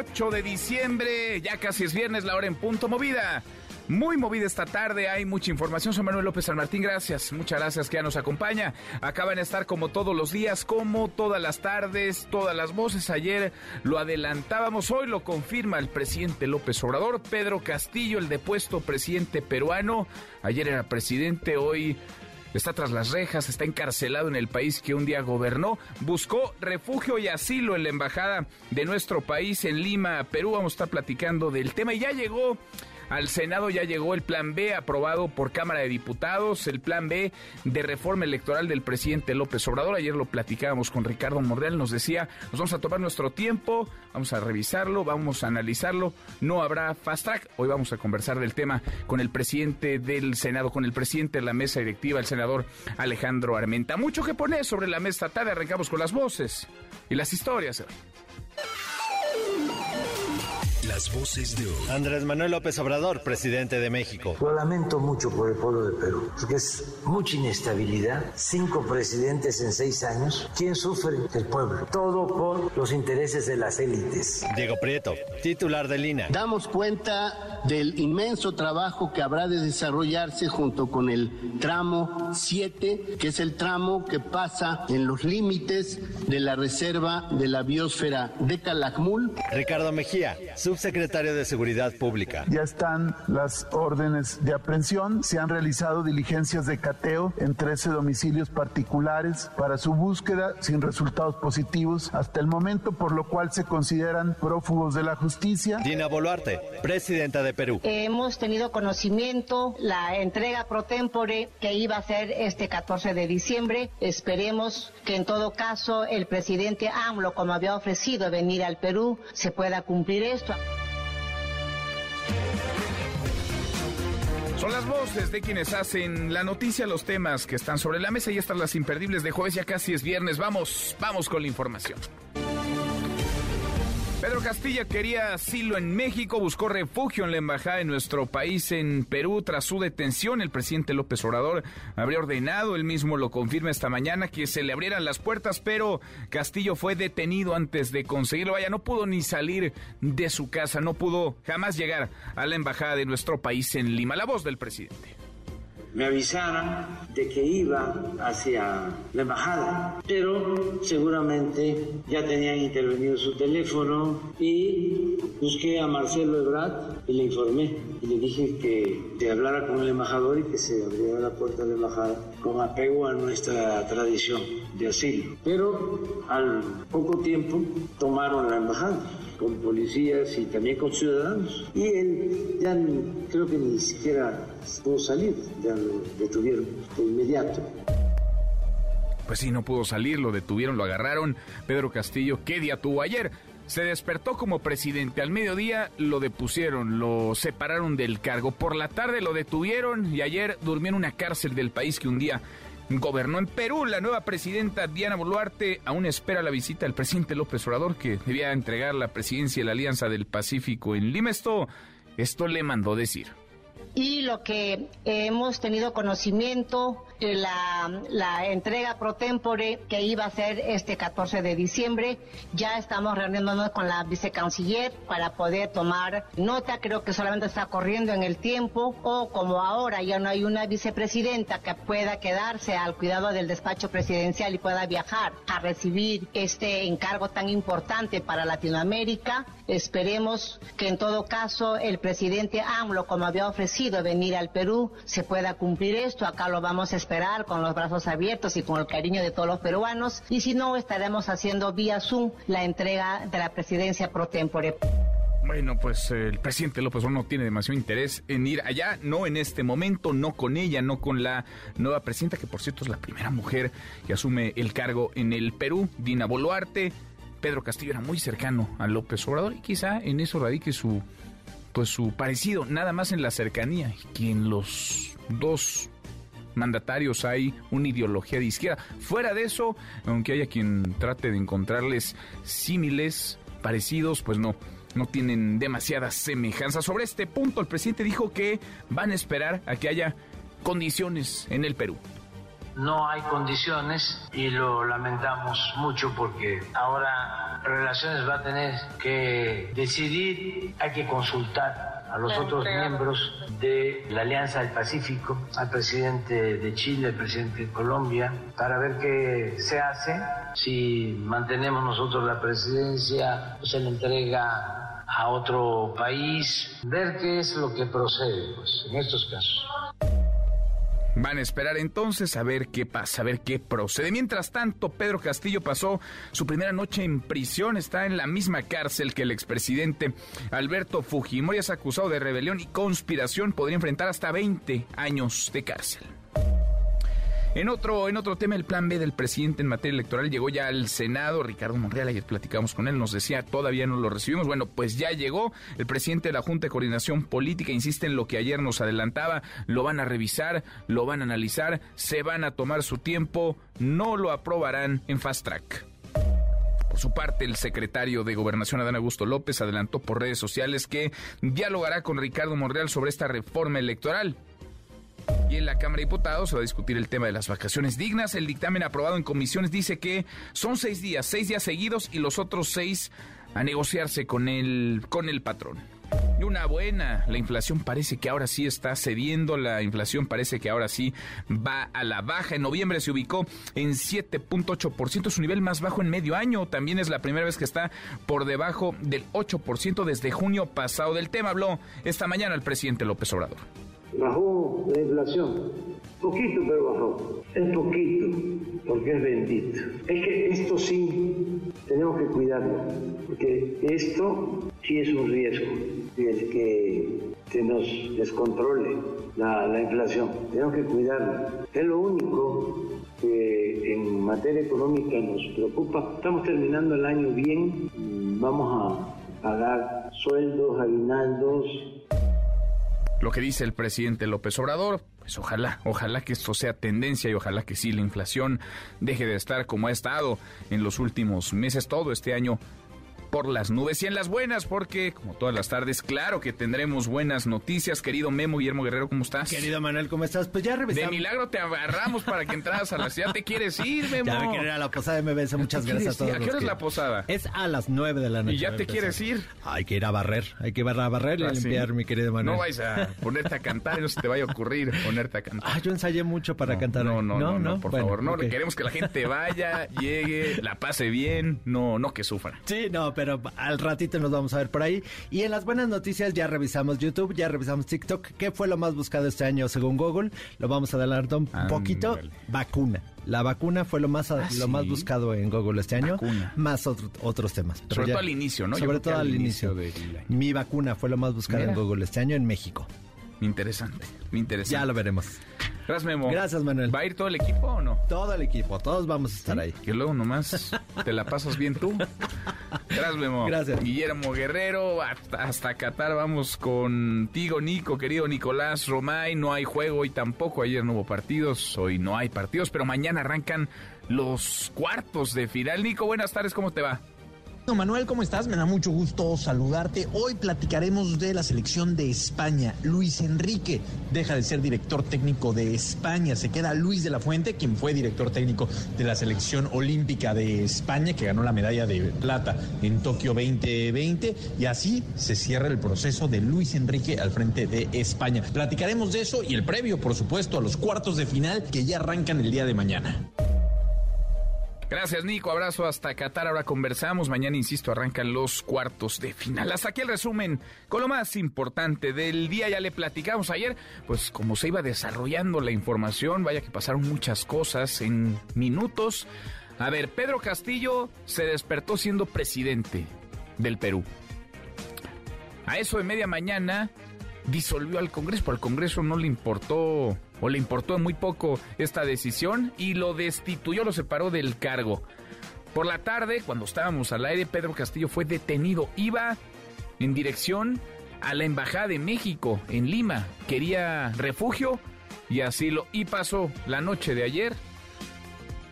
8 de diciembre, ya casi es viernes, la hora en punto movida. Muy movida esta tarde, hay mucha información. Soy Manuel López San Martín, gracias. Muchas gracias que ya nos acompaña. Acaban de estar como todos los días, como todas las tardes, todas las voces. Ayer lo adelantábamos, hoy lo confirma el presidente López Obrador. Pedro Castillo, el depuesto presidente peruano. Ayer era presidente, hoy está tras las rejas, está encarcelado en el país que un día gobernó, buscó refugio y asilo en la embajada de nuestro país en Lima, Perú. Vamos a estar platicando del tema y ya llegó al Senado ya llegó el plan B aprobado por Cámara de Diputados, el plan B de reforma electoral del presidente López Obrador. Ayer lo platicábamos con Ricardo Morreal, nos decía, nos vamos a tomar nuestro tiempo, vamos a revisarlo, vamos a analizarlo, no habrá fast track. Hoy vamos a conversar del tema con el presidente del Senado, con el presidente de la mesa directiva, el senador Alejandro Armenta. Mucho que poner sobre la mesa tarde, arrancamos con las voces y las historias. Las voces de hoy. Andrés Manuel López Obrador, presidente de México. Lo lamento mucho por el pueblo de Perú, porque es mucha inestabilidad. Cinco presidentes en seis años. ¿Quién sufre? El pueblo. Todo por los intereses de las élites. Diego Prieto, titular de Lina. Damos cuenta del inmenso trabajo que habrá de desarrollarse junto con el tramo 7, que es el tramo que pasa en los límites de la reserva de la biosfera de Calakmul. Ricardo Mejía, subsecretario de Seguridad Pública. Ya están las órdenes de aprehensión, se han realizado diligencias de cateo en 13 domicilios particulares para su búsqueda sin resultados positivos hasta el momento, por lo cual se consideran prófugos de la justicia. Dina Boluarte, presidenta de Perú. Hemos tenido conocimiento la entrega pro tempore que iba a ser este 14 de diciembre. Esperemos que en todo caso el presidente AMLO, como había ofrecido venir al Perú, se pueda cumplir esto. Son las voces de quienes hacen la noticia, los temas que están sobre la mesa y estas las imperdibles de jueves, ya casi es viernes. Vamos, vamos con la información. Pedro Castilla quería asilo en México, buscó refugio en la embajada de nuestro país en Perú tras su detención. El presidente López Obrador habría ordenado, él mismo lo confirma esta mañana, que se le abrieran las puertas, pero Castillo fue detenido antes de conseguirlo. Vaya, no pudo ni salir de su casa, no pudo jamás llegar a la embajada de nuestro país en Lima. La voz del presidente me avisaran de que iba hacia la embajada, pero seguramente ya tenían intervenido su teléfono y busqué a Marcelo Ebrard y le informé y le dije que se hablara con el embajador y que se abriera la puerta de la embajada con apego a nuestra tradición de asilo. Pero al poco tiempo tomaron la embajada con policías y también con ciudadanos. Y él ya creo que ni siquiera pudo salir, ya lo detuvieron de inmediato. Pues sí, no pudo salir, lo detuvieron, lo agarraron. Pedro Castillo, ¿qué día tuvo ayer? Se despertó como presidente. Al mediodía lo depusieron, lo separaron del cargo. Por la tarde lo detuvieron y ayer durmió en una cárcel del país que un día gobernó en Perú. La nueva presidenta Diana Boluarte aún espera la visita del presidente López Obrador, que debía entregar la presidencia de la Alianza del Pacífico en Lima. Esto, esto le mandó decir y lo que hemos tenido conocimiento, la, la entrega pro tempore que iba a ser este 14 de diciembre, ya estamos reuniéndonos con la vicecanciller para poder tomar nota, creo que solamente está corriendo en el tiempo, o como ahora ya no hay una vicepresidenta que pueda quedarse al cuidado del despacho presidencial y pueda viajar a recibir este encargo tan importante para Latinoamérica, esperemos que en todo caso el presidente AMLO, como había ofrecido, venir al Perú, se pueda cumplir esto. Acá lo vamos a esperar con los brazos abiertos y con el cariño de todos los peruanos. Y si no, estaremos haciendo vía Zoom la entrega de la presidencia pro tempore. Bueno, pues el presidente López Obrador no tiene demasiado interés en ir allá, no en este momento, no con ella, no con la nueva presidenta, que por cierto es la primera mujer que asume el cargo en el Perú, Dina Boluarte. Pedro Castillo era muy cercano a López Obrador y quizá en eso radique su pues su parecido, nada más en la cercanía, que en los dos mandatarios hay una ideología de izquierda. Fuera de eso, aunque haya quien trate de encontrarles símiles, parecidos, pues no no tienen demasiadas semejanzas. Sobre este punto, el presidente dijo que van a esperar a que haya condiciones en el Perú. No hay condiciones y lo lamentamos mucho porque ahora Relaciones va a tener que decidir, hay que consultar a los otros miembros de la Alianza del Pacífico, al presidente de Chile, al presidente de Colombia, para ver qué se hace, si mantenemos nosotros la presidencia se le entrega a otro país, ver qué es lo que procede pues, en estos casos. Van a esperar entonces a ver qué pasa, a ver qué procede. Mientras tanto, Pedro Castillo pasó su primera noche en prisión. Está en la misma cárcel que el expresidente Alberto Fujimori. Es acusado de rebelión y conspiración. Podría enfrentar hasta 20 años de cárcel. En otro, en otro tema, el plan B del presidente en materia electoral llegó ya al Senado. Ricardo Monreal, ayer platicamos con él, nos decía, todavía no lo recibimos. Bueno, pues ya llegó. El presidente de la Junta de Coordinación Política insiste en lo que ayer nos adelantaba. Lo van a revisar, lo van a analizar, se van a tomar su tiempo, no lo aprobarán en fast track. Por su parte, el secretario de Gobernación, Adán Augusto López, adelantó por redes sociales que dialogará con Ricardo Monreal sobre esta reforma electoral. Y en la Cámara de Diputados se va a discutir el tema de las vacaciones dignas. El dictamen aprobado en comisiones dice que son seis días, seis días seguidos y los otros seis a negociarse con el, con el patrón. Y una buena, la inflación parece que ahora sí está cediendo, la inflación parece que ahora sí va a la baja. En noviembre se ubicó en 7.8%, su nivel más bajo en medio año. También es la primera vez que está por debajo del 8% desde junio pasado. Del tema habló esta mañana el presidente López Obrador bajó la inflación. Poquito, pero bajó. Es poquito, porque es bendito. Es que esto sí tenemos que cuidarlo, porque esto sí es un riesgo, el que se nos descontrole la, la inflación. Tenemos que cuidarlo. Es lo único que en materia económica nos preocupa. Estamos terminando el año bien, vamos a pagar sueldos, aguinaldos, lo que dice el presidente López Obrador, pues ojalá, ojalá que esto sea tendencia y ojalá que sí la inflación deje de estar como ha estado en los últimos meses, todo este año por las nubes y en las buenas, porque como todas las tardes, claro que tendremos buenas noticias. Querido Memo, Guillermo Guerrero, ¿cómo estás? Querido Manuel, ¿cómo estás? Pues ya revisamos. De milagro te agarramos para que entraras a la ciudad. ¿Te quieres ir, Memo? Ya me quiero ir a la posada de MBS. Muchas gracias a todos. ¿A qué hora es la posada? Es a las nueve de la noche. ¿Y ya te quieres ir? Hay que ir a barrer. Hay que ir a barrer y a ah, limpiar, mi querido Manuel. No vais a ponerte a cantar, no se te vaya a ocurrir ponerte a cantar. Ah, yo ensayé mucho para cantar. No, no, no, no, por favor. No, queremos que la gente vaya, llegue, la pase bien, no, no que sufra. Sí, no, pero al ratito nos vamos a ver por ahí. Y en las buenas noticias ya revisamos YouTube, ya revisamos TikTok. ¿Qué fue lo más buscado este año según Google? Lo vamos a adelantar un poquito. Vacuna. La vacuna fue lo más ah, lo más buscado en Google este año, más otros temas. sobre todo al inicio, ¿no? Sobre todo al inicio. De... Mi vacuna fue lo más buscado en Google este año en México. Interesante, interesante. Ya lo veremos. Gracias, Memo. Gracias, Manuel. ¿Va a ir todo el equipo o no? Todo el equipo, todos vamos a estar ahí. Que luego nomás te la pasas bien tú. Gracias, Memo. Gracias. Guillermo Guerrero, hasta, hasta Qatar vamos contigo, Nico, querido Nicolás Romay. No hay juego hoy tampoco. Ayer no hubo partidos, hoy no hay partidos, pero mañana arrancan los cuartos de final. Nico, buenas tardes, ¿cómo te va? Manuel, ¿cómo estás? Me da mucho gusto saludarte. Hoy platicaremos de la selección de España. Luis Enrique deja de ser director técnico de España. Se queda Luis de la Fuente, quien fue director técnico de la selección olímpica de España, que ganó la medalla de plata en Tokio 2020. Y así se cierra el proceso de Luis Enrique al frente de España. Platicaremos de eso y el previo, por supuesto, a los cuartos de final que ya arrancan el día de mañana. Gracias, Nico. Abrazo hasta Qatar. Ahora conversamos. Mañana, insisto, arrancan los cuartos de final. Hasta aquí el resumen con lo más importante del día. Ya le platicamos ayer, pues como se iba desarrollando la información, vaya que pasaron muchas cosas en minutos. A ver, Pedro Castillo se despertó siendo presidente del Perú. A eso de media mañana disolvió al Congreso. Al Congreso no le importó o le importó muy poco esta decisión y lo destituyó, lo separó del cargo. Por la tarde, cuando estábamos al aire, Pedro Castillo fue detenido. Iba en dirección a la Embajada de México en Lima. Quería refugio y asilo. Y pasó la noche de ayer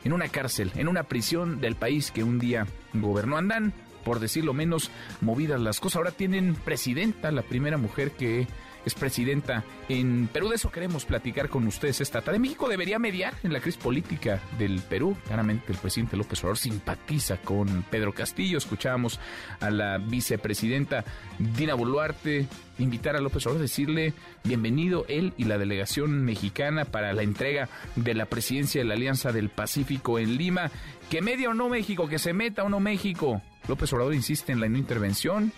en una cárcel, en una prisión del país que un día gobernó. Andan, por decirlo menos, movidas las cosas. Ahora tienen presidenta, la primera mujer que es presidenta en Perú. De eso queremos platicar con ustedes esta tarde. México debería mediar en la crisis política del Perú. Claramente el presidente López Obrador simpatiza con Pedro Castillo. Escuchábamos a la vicepresidenta Dina Boluarte invitar a López Obrador decirle bienvenido él y la delegación mexicana para la entrega de la presidencia de la Alianza del Pacífico en Lima. Que media o no México, que se meta o no México. López Obrador insiste en la no intervención.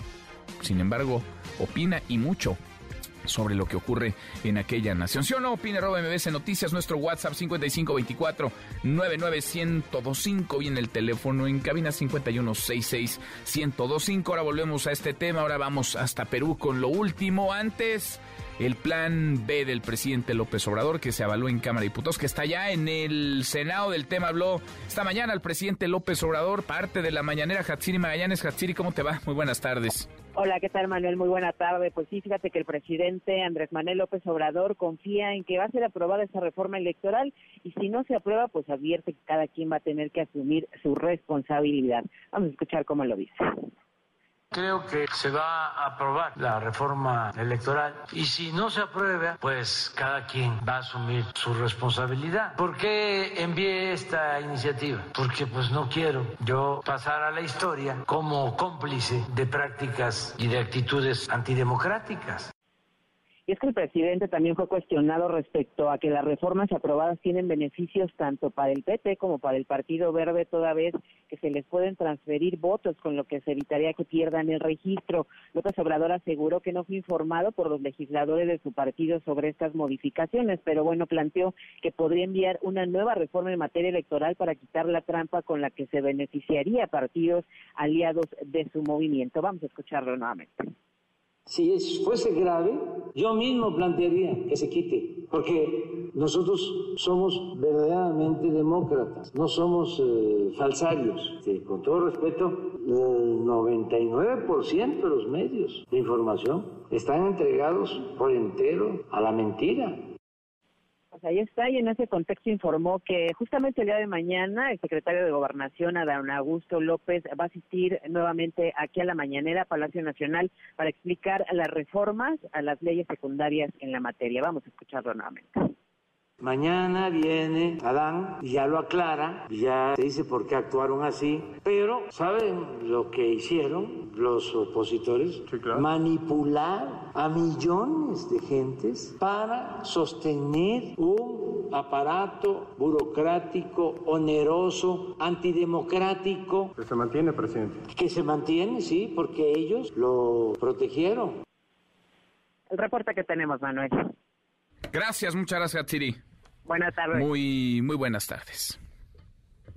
Sin embargo, opina y mucho sobre lo que ocurre en aquella nación. ¿Sí o no? Arroba MBS Noticias, nuestro WhatsApp 5524 99125 viene el teléfono en cabina 5166 1025. Ahora volvemos a este tema, ahora vamos hasta Perú con lo último. Antes, el plan B del presidente López Obrador que se avaló en Cámara de Diputados, que está ya en el Senado del tema. Habló esta mañana el presidente López Obrador, parte de la mañanera Hatsiri Magallanes. Hatsiri, ¿cómo te va? Muy buenas tardes. Hola, ¿qué tal Manuel? Muy buena tarde. Pues sí, fíjate que el presidente Andrés Manuel López Obrador confía en que va a ser aprobada esa reforma electoral y si no se aprueba, pues advierte que cada quien va a tener que asumir su responsabilidad. Vamos a escuchar cómo lo dice. Creo que se va a aprobar la reforma electoral y si no se aprueba, pues cada quien va a asumir su responsabilidad. ¿Por qué envié esta iniciativa? Porque pues no quiero yo pasar a la historia como cómplice de prácticas y de actitudes antidemocráticas. Y es que el presidente también fue cuestionado respecto a que las reformas aprobadas tienen beneficios tanto para el PT como para el Partido Verde, toda vez que se les pueden transferir votos, con lo que se evitaría que pierdan el registro. López Obrador aseguró que no fue informado por los legisladores de su partido sobre estas modificaciones, pero bueno, planteó que podría enviar una nueva reforma en materia electoral para quitar la trampa con la que se beneficiaría a partidos aliados de su movimiento. Vamos a escucharlo nuevamente. Si fuese grave, yo mismo plantearía que se quite, porque nosotros somos verdaderamente demócratas, no somos eh, falsarios. con todo respeto, el 99% de los medios de información están entregados por entero a la mentira. Pues ahí está, y en ese contexto informó que justamente el día de mañana el secretario de Gobernación, Adán Augusto López, va a asistir nuevamente aquí a la mañanera, Palacio Nacional, para explicar las reformas a las leyes secundarias en la materia. Vamos a escucharlo nuevamente. Mañana viene Adán y ya lo aclara, ya se dice por qué actuaron así, pero ¿saben lo que hicieron los opositores? Manipular a millones de gentes para sostener un aparato burocrático, oneroso, antidemocrático. Que se mantiene, presidente. Que se mantiene, sí, porque ellos lo protegieron. El reporte que tenemos, Manuel. Gracias, muchas gracias, Chiri. Buenas tardes. Muy, muy buenas tardes.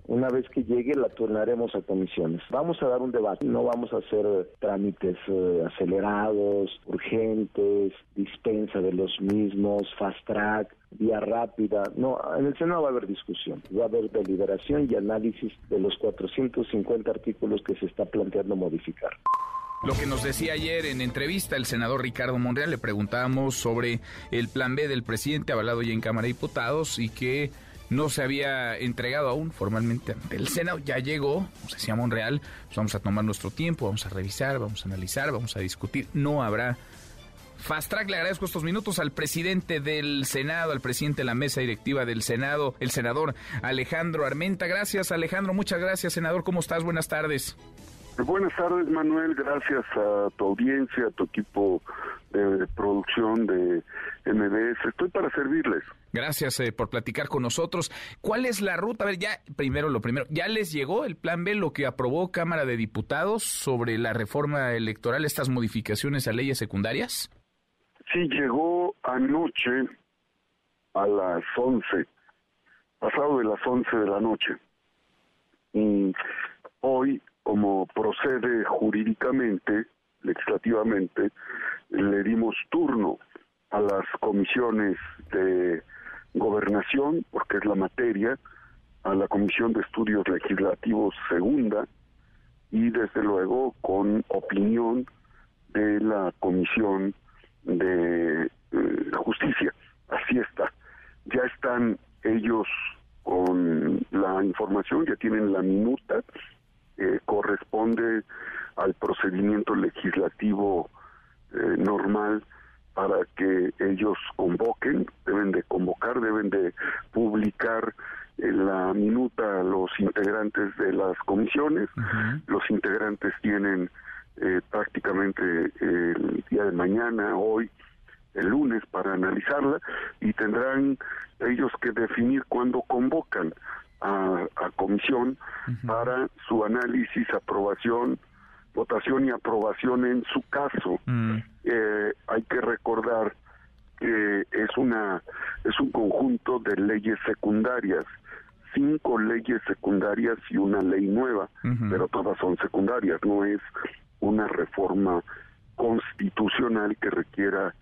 Una vez que llegue la turnaremos a comisiones. Vamos a dar un debate, no vamos a hacer trámites eh, acelerados, urgentes, dispensa de los mismos, fast track, vía rápida. No, en el Senado va a haber discusión, va a haber deliberación y análisis de los 450 artículos que se está planteando modificar. Lo que nos decía ayer en entrevista el senador Ricardo Monreal, le preguntábamos sobre el plan B del presidente avalado ya en Cámara de Diputados y que no se había entregado aún formalmente ante el Senado. Ya llegó, nos decía Monreal, pues vamos a tomar nuestro tiempo, vamos a revisar, vamos a analizar, vamos a discutir. No habrá Fast Track, le agradezco estos minutos al presidente del Senado, al presidente de la mesa directiva del Senado, el senador Alejandro Armenta. Gracias, Alejandro. Muchas gracias, senador. ¿Cómo estás? Buenas tardes. Buenas tardes, Manuel. Gracias a tu audiencia, a tu equipo de producción de MBS. Estoy para servirles. Gracias eh, por platicar con nosotros. ¿Cuál es la ruta? A ver, ya, primero lo primero, ¿ya les llegó el plan B, lo que aprobó Cámara de Diputados sobre la reforma electoral, estas modificaciones a leyes secundarias? Sí, llegó anoche a las 11, pasado de las 11 de la noche. Y hoy como procede jurídicamente, legislativamente, le dimos turno a las comisiones de gobernación, porque es la materia, a la Comisión de Estudios Legislativos Segunda y desde luego con opinión de la Comisión de eh, Justicia. Así está. Ya están ellos con la información, ya tienen la minuta, eh, corresponde al procedimiento legislativo eh, normal para que ellos convoquen, deben de convocar, deben de publicar en la minuta a los integrantes de las comisiones. Los integrantes tienen eh, prácticamente el día de mañana, hoy, el lunes para analizarla y tendrán ellos que definir cuándo convocan a, comisión para su análisis, aprobación, votación y aprobación en su caso. Mm. Eh, hay que recordar que es una es un conjunto de leyes secundarias cinco leyes secundarias y una ley nueva, pero todas son secundarias, no es una reforma constitucional que requiera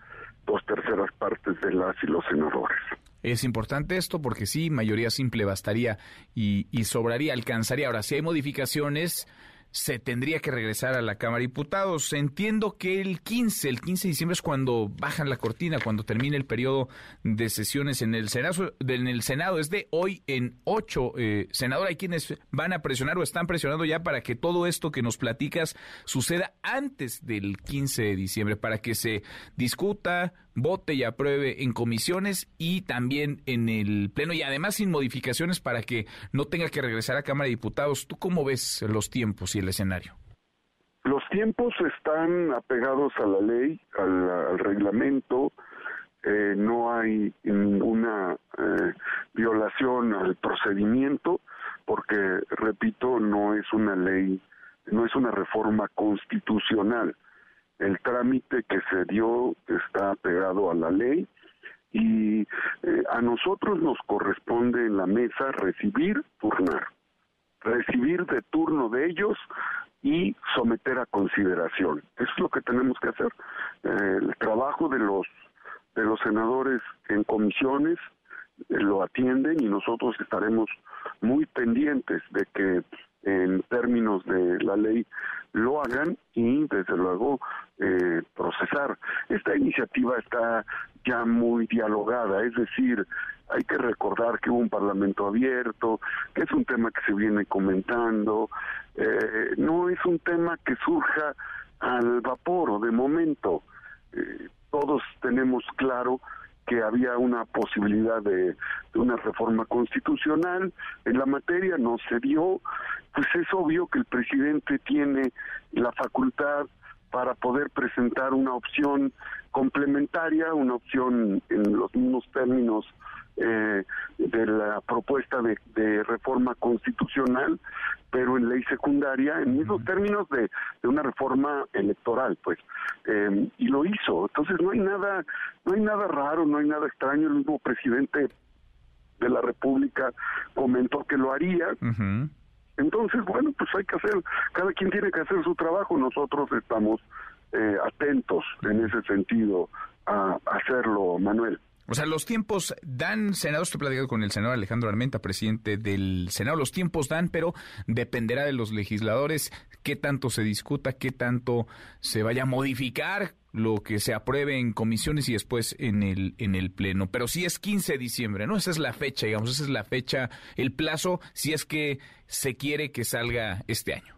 dos terceras partes de las y los senadores. Es importante esto porque sí, mayoría simple bastaría y, y sobraría, alcanzaría. Ahora, si hay modificaciones, se tendría que regresar a la Cámara de Diputados. Entiendo que el 15, el 15 de diciembre es cuando bajan la cortina, cuando termina el periodo de sesiones en el Senado. En el Senado es de hoy en ocho. Eh, senador, hay quienes van a presionar o están presionando ya para que todo esto que nos platicas suceda antes del 15 de diciembre, para que se discuta, vote y apruebe en comisiones y también en el Pleno y además sin modificaciones para que no tenga que regresar a Cámara de Diputados. ¿Tú cómo ves los tiempos y el escenario? Los tiempos están apegados a la ley, al, reglamento, eh, no hay ninguna eh, violación al procedimiento, porque, repito, no es una ley, no es una reforma constitucional el trámite que se dio está pegado a la ley y eh, a nosotros nos corresponde en la mesa recibir, turnar, recibir de turno de ellos y someter a consideración. Eso es lo que tenemos que hacer. Eh, el trabajo de los de los senadores en comisiones eh, lo atienden y nosotros estaremos muy pendientes de que en términos de la ley lo hagan y desde luego eh, procesar. Esta iniciativa está ya muy dialogada, es decir, hay que recordar que hubo un parlamento abierto, que es un tema que se viene comentando, eh, no es un tema que surja al vapor o de momento. Eh, todos tenemos claro que había una posibilidad de, una reforma constitucional en la materia, no se dio, pues es obvio que el presidente tiene la facultad para poder presentar una opción complementaria, una opción en los mismos términos eh, de la propuesta de, reforma constitucional, pero en ley secundaria, en mismos términos de, una reforma electoral, pues, em, y lo hizo. Entonces no hay nada, no hay nada raro, no hay nada extraño. El mismo presidente de la República comentó que lo haría. Entonces, bueno, pues hay que hacer, cada quien tiene que hacer su trabajo. Nosotros estamos eh, atentos en ese sentido a hacerlo, Manuel. O sea, los tiempos dan, senador, estoy platicando con el senador Alejandro Armenta, presidente del Senado, los tiempos dan, pero dependerá de los legisladores qué tanto se discuta, qué tanto se vaya a modificar lo que se apruebe en comisiones y después en el en el pleno. Pero sí es 15 de diciembre, ¿no? Esa es la fecha, digamos, esa es la fecha, el plazo, si es que se quiere que salga este año.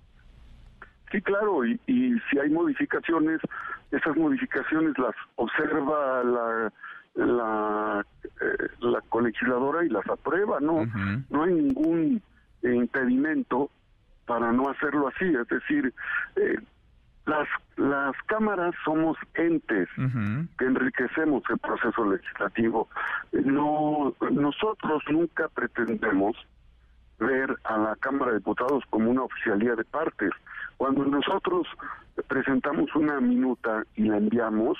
Sí, claro, y, y si hay modificaciones, esas modificaciones las observa la la, eh, la colegisladora y las aprueba, no, no hay ningún impedimento para no hacerlo así, es decir, eh, las, las cámaras somos entes que enriquecemos el proceso legislativo. No, nosotros nunca pretendemos ver a la Cámara de Diputados como una oficialía de partes. Cuando nosotros presentamos una minuta y la enviamos,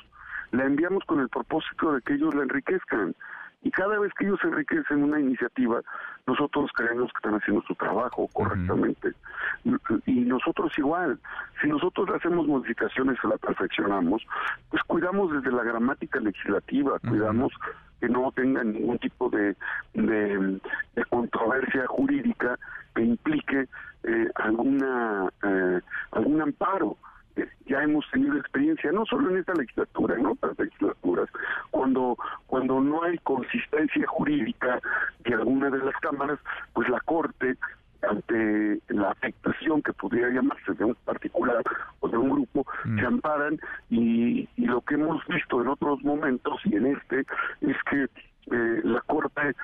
la enviamos con el propósito de que ellos la enriquezcan. Y cada vez que ellos enriquecen una iniciativa, nosotros creemos que están haciendo su trabajo correctamente. Y nos nosotros igual. Si nosotros hacemos modificaciones y la perfeccionamos, pues cuidamos desde la gramática legislativa, cuidamos que no tenga ningún tipo de, de, controversia jurídica que implique eh, alguna eh, algún amparo ya hemos tenido experiencia no solo en esta legislatura, en otras legislaturas, cuando cuando no hay consistencia jurídica de alguna de las cámaras, pues la Corte ante la afectación que pudiera llamarse de un particular o de un grupo, mm. se amparan y, y, lo que hemos visto en otros momentos y en este es que eh, la Corte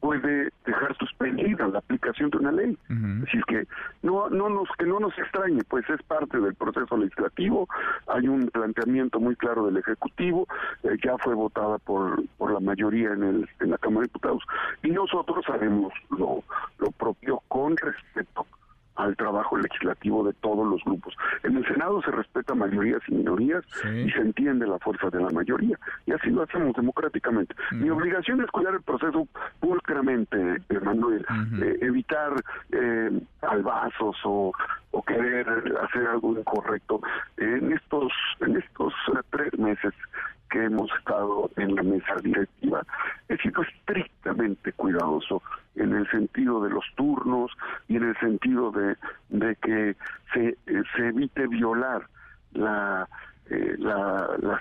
puede dejar suspendida la aplicación de una ley. Así es que no, no nos, que no nos extrañe, pues es parte del proceso legislativo, hay un planteamiento muy claro del Ejecutivo, eh, ya fue votada por, por la mayoría en, el, en la Cámara de Diputados, y nosotros haremos lo, lo propio con respeto al trabajo legislativo de todos los grupos. En el Senado se respeta mayorías y minorías y se entiende la fuerza de la mayoría. Y así lo hacemos democráticamente. Mi obligación es cuidar el proceso pulcramente, Manuel, eh, evitar eh, albazos o, o querer hacer algo incorrecto. En estos, en estos eh, tres meses que hemos estado en la mesa directiva, he sido estrictamente cuidadoso en el sentido de los turnos y en el sentido de, de que se, eh, se evite violar la, eh, la, las,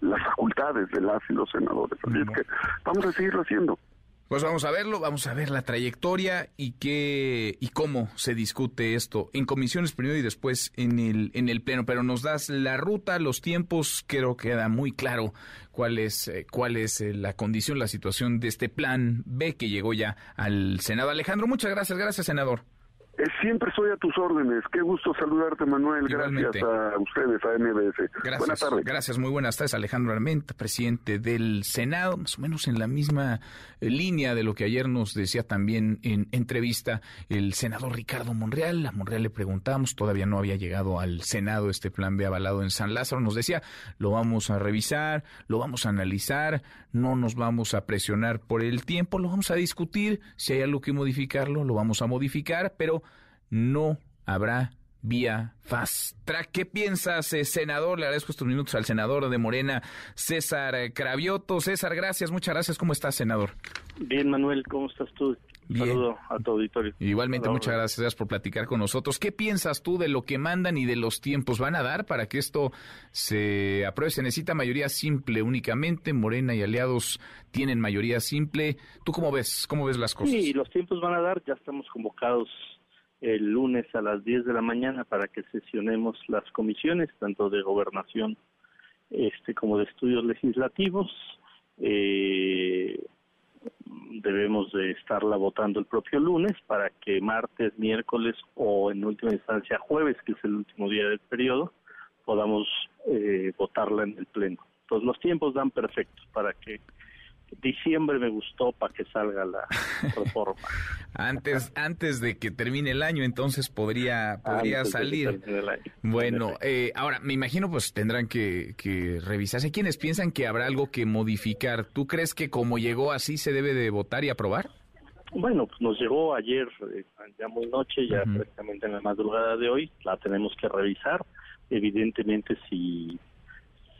las facultades de las y los senadores. Así es que vamos a seguirlo haciendo. Pues vamos a verlo, vamos a ver la trayectoria y qué y cómo se discute esto en comisiones primero y después en el en el pleno, pero nos das la ruta, los tiempos, creo que queda muy claro cuál es eh, cuál es eh, la condición, la situación de este plan B que llegó ya al Senado. Alejandro, muchas gracias, gracias senador. Eh, siempre estoy a tus órdenes. Qué gusto saludarte, Manuel. Gracias a ustedes, a MBS. Gracias, buenas tardes. Gracias, muy buenas tardes. Alejandro Armenta, presidente del Senado, más o menos en la misma eh, línea de lo que ayer nos decía también en entrevista el senador Ricardo Monreal. A Monreal le preguntamos, todavía no había llegado al Senado este plan B avalado en San Lázaro. Nos decía, lo vamos a revisar, lo vamos a analizar, no nos vamos a presionar por el tiempo, lo vamos a discutir. Si hay algo que modificarlo, lo vamos a modificar, pero no habrá vía fast track. ¿Qué piensas, eh, senador? Le agradezco estos minutos al senador de Morena, César Cravioto. César, gracias, muchas gracias. ¿Cómo estás, senador? Bien, Manuel, ¿cómo estás tú? Saludo a tu auditorio. Igualmente, muchas gracias por platicar con nosotros. ¿Qué piensas tú de lo que mandan y de los tiempos van a dar para que esto se apruebe? Se necesita mayoría simple únicamente. Morena y aliados tienen mayoría simple. ¿Tú cómo ves? ¿Cómo ves las cosas? Sí, los tiempos van a dar. Ya estamos convocados el lunes a las 10 de la mañana para que sesionemos las comisiones, tanto de gobernación este, como de estudios legislativos. Eh, debemos de estarla votando el propio lunes para que martes, miércoles o en última instancia jueves, que es el último día del periodo, podamos eh, votarla en el pleno. Entonces los tiempos dan perfectos para que diciembre me gustó para que salga la reforma. antes antes de que termine el año, entonces podría podría salir. Bueno, eh, ahora me imagino pues tendrán que, que revisarse. ¿Quiénes piensan que habrá algo que modificar? ¿Tú crees que como llegó así se debe de votar y aprobar? Bueno, pues nos llegó ayer, eh, ya muy noche, ya prácticamente en la madrugada de hoy, la tenemos que revisar. Evidentemente, si,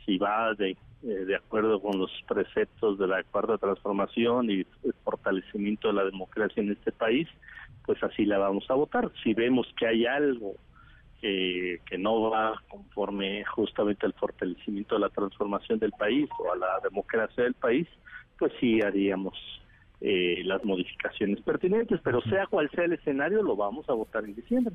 si va de eh, de acuerdo con los preceptos de la cuarta transformación y el fortalecimiento de la democracia en este país, pues así la vamos a votar. Si vemos que hay algo que, que no va conforme justamente al fortalecimiento de la transformación del país o a la democracia del país, pues sí haríamos eh, las modificaciones pertinentes, pero sea cual sea el escenario, lo vamos a votar en diciembre.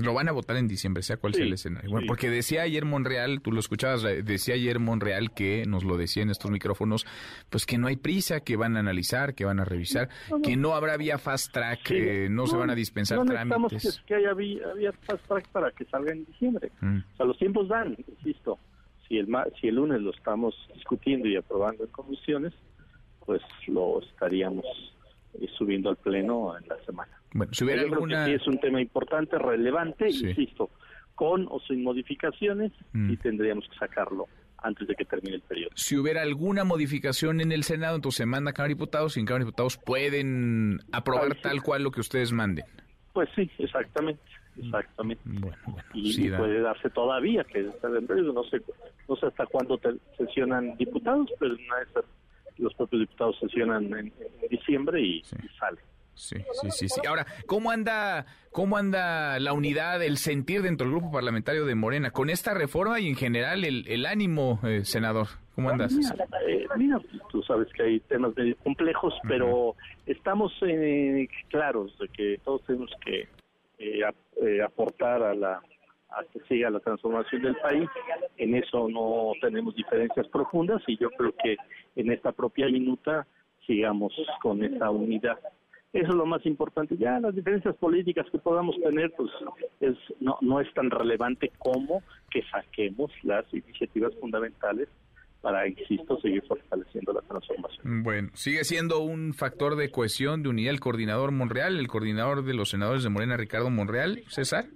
Lo van a votar en diciembre, sea cual sea el escenario. Bueno, porque decía ayer Monreal, tú lo escuchabas, decía ayer Monreal que nos lo decía en estos micrófonos, pues que no hay prisa, que van a analizar, que van a revisar, que no habrá vía fast track, que no, se van a dispensar no trámites. Que, que haya vía, fast track para que salga en diciembre. Mm. O sea, los tiempos dan, insisto. Si el, si el lunes lo estamos discutiendo y aprobando en comisiones, pues lo estaríamos eh, subiendo al pleno en la semana. Bueno, si hubiera alguna... es un tema importante, relevante, insisto, con o sin modificaciones, mm. y tendríamos que sacarlo antes de que termine el periodo. Si hubiera alguna modificación en el Senado, entonces se manda a Cámara de Diputados y en Cámara de Diputados pueden aprobar tal cual lo que ustedes manden. Pues sí, exactamente. exactamente. y, puede darse todavía, que en no sé, no sé hasta cuándo sesionan diputados, pero los propios diputados sesionan en, diciembre y, sale. Sí, sí, sí, sí. Ahora, ¿cómo anda, cómo anda la unidad, el sentir dentro del grupo parlamentario de Morena con esta reforma y en general el, ánimo, eh, senador? ¿Cómo andas? Eh, mira, tú sabes que hay temas medio complejos, pero estamos eh, claros de que todos tenemos que aportar a la a que siga la transformación del país. En eso no tenemos diferencias profundas y yo creo que en esta propia minuta sigamos con esa unidad. Eso es lo más importante. Ya las diferencias políticas que podamos tener, pues es, no, no es tan relevante como que saquemos las iniciativas fundamentales para, insisto, seguir fortaleciendo la transformación. Bueno, sigue siendo un factor de cohesión, de unidad el coordinador Monreal, el coordinador de los senadores de Morena, Ricardo Monreal, César.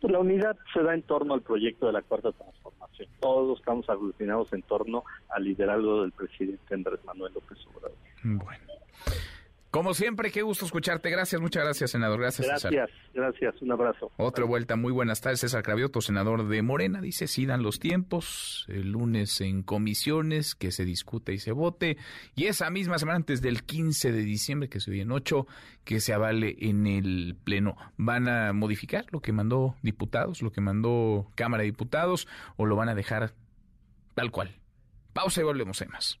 Pues la unidad se da en torno al proyecto de la Cuarta Transformación. Todos estamos aglutinados en torno al liderazgo del presidente Andrés Manuel López Obrador. Bueno. Como siempre, qué gusto escucharte. Gracias, muchas gracias, senador. Gracias, Gracias, gracias. Un abrazo. Otra vuelta, muy buenas tardes. César Cravioto, senador de Morena, dice, sí dan los tiempos, el lunes en comisiones, que se discute y se vote, y esa misma semana antes del 15 de diciembre, que se en 8, que se avale en el Pleno. ¿Van a modificar lo que mandó diputados, lo que mandó Cámara de Diputados, o lo van a dejar tal cual? Pausa y volvemos a más.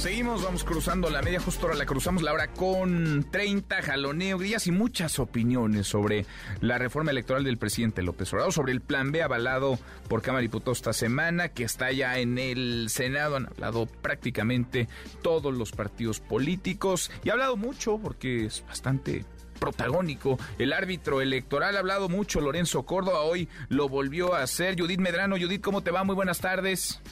Seguimos, vamos cruzando la media, justo ahora la cruzamos la hora con 30 jaloneo, días y muchas opiniones sobre la reforma electoral del presidente López Obrador, sobre el plan B avalado por Cámara de Diputados esta semana, que está ya en el Senado, han hablado prácticamente todos los partidos políticos y ha hablado mucho porque es bastante protagónico. El árbitro electoral ha hablado mucho, Lorenzo Córdoba, hoy lo volvió a hacer. Judith Medrano, Judith, ¿cómo te va? Muy buenas tardes.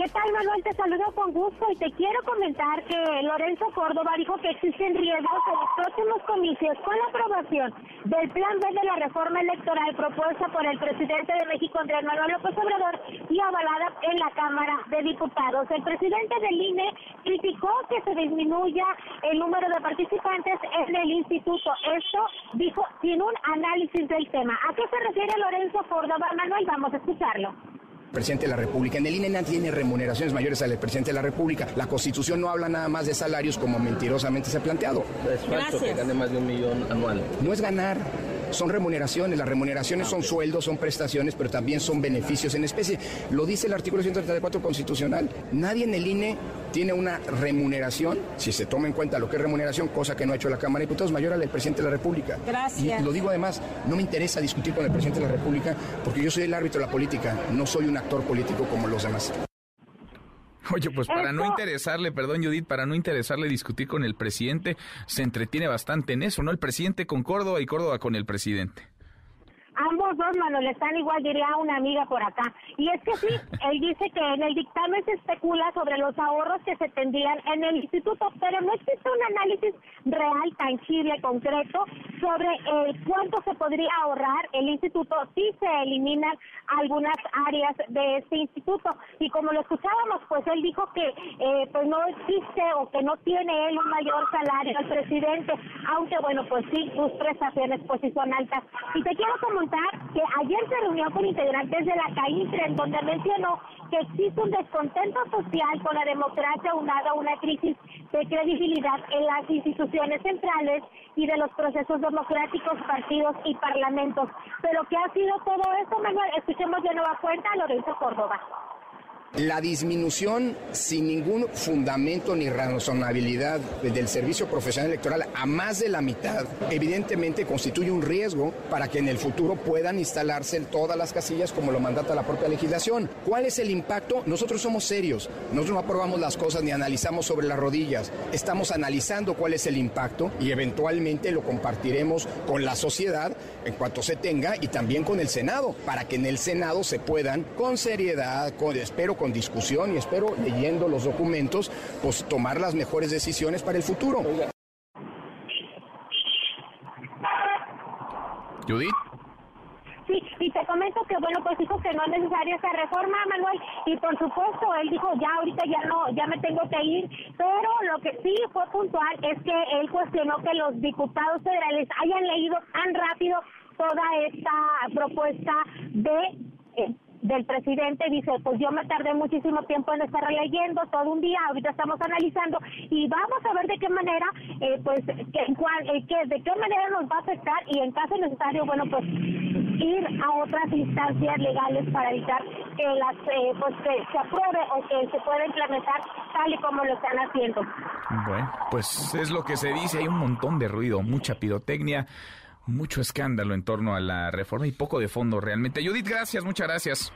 ¿Qué tal, Manuel? Te saludo con gusto y te quiero comentar que Lorenzo Córdoba dijo que existen riesgos en los próximos comicios con la aprobación del Plan B de la reforma electoral propuesta por el presidente de México, Andrés Manuel López Obrador, y avalada en la Cámara de Diputados. El presidente del INE criticó que se disminuya el número de participantes en el instituto. Esto dijo sin un análisis del tema. ¿A qué se refiere Lorenzo Córdoba? Manuel, vamos a escucharlo presidente de la República. En el INE nadie tiene remuneraciones mayores al presidente de la República. La Constitución no habla nada más de salarios como mentirosamente se ha planteado. Es falso que gane más de un millón anual. No es ganar son remuneraciones. Las remuneraciones son sueldos, son prestaciones, pero también son beneficios en especie. Lo dice el artículo 134 constitucional. Nadie en el INE tiene una remuneración, si se toma en cuenta lo que es remuneración, cosa que no ha hecho la Cámara de Diputados, mayor a la del presidente de la República. Gracias. Y lo digo además, no me interesa discutir con el presidente de la República porque yo soy el árbitro de la política, no soy un actor político como los demás. Oye, pues para no interesarle, perdón Judith, para no interesarle discutir con el presidente, se entretiene bastante en eso, ¿no? El presidente con Córdoba y Córdoba con el presidente. Ambos dos, Manuel, están igual, diría una amiga por acá. Y es que sí, él dice que en el dictamen se especula sobre los ahorros que se tendrían en el instituto, pero no existe un análisis real, tangible, concreto sobre eh, cuánto se podría ahorrar el instituto si se eliminan algunas áreas de este instituto. Y como lo escuchábamos, pues él dijo que eh, pues no existe o que no tiene él un mayor salario al presidente, aunque bueno, pues sí, sus prestaciones pues sí son altas. Y te quiero comentar que ayer se reunió con integrantes de la CAINTRE, en donde mencionó que existe un descontento social con la democracia unada a una crisis de credibilidad en las instituciones centrales y de los procesos democráticos, partidos y parlamentos. Pero ¿qué ha sido todo esto, Manuel? Escuchemos de nueva cuenta a Lorenzo Córdoba. La disminución sin ningún fundamento ni razonabilidad del servicio profesional electoral a más de la mitad, evidentemente constituye un riesgo para que en el futuro puedan instalarse en todas las casillas como lo mandata la propia legislación. ¿Cuál es el impacto? Nosotros somos serios, nosotros no aprobamos las cosas ni analizamos sobre las rodillas, estamos analizando cuál es el impacto y eventualmente lo compartiremos con la sociedad en cuanto se tenga y también con el Senado, para que en el Senado se puedan con seriedad, con espero con discusión y espero leyendo los documentos, pues tomar las mejores decisiones para el futuro. Judith. Sí, y te comento que, bueno, pues dijo que no es necesaria esa reforma, Manuel, y por supuesto, él dijo, ya ahorita ya no, ya me tengo que ir, pero lo que sí fue puntual es que él cuestionó que los diputados federales hayan leído tan rápido toda esta propuesta de eh, del presidente dice, pues yo me tardé muchísimo tiempo en estar leyendo, todo un día, ahorita estamos analizando y vamos a ver de qué manera, eh, pues, que, cual, eh, que, de qué manera nos va a afectar y en caso necesario, bueno, pues ir a otras instancias legales para evitar que las, eh, pues, que se apruebe o que se pueda implementar tal y como lo están haciendo. Bueno, pues es lo que se dice, hay un montón de ruido, mucha pirotecnia mucho escándalo en torno a la reforma y poco de fondo realmente. Judith, gracias, muchas gracias.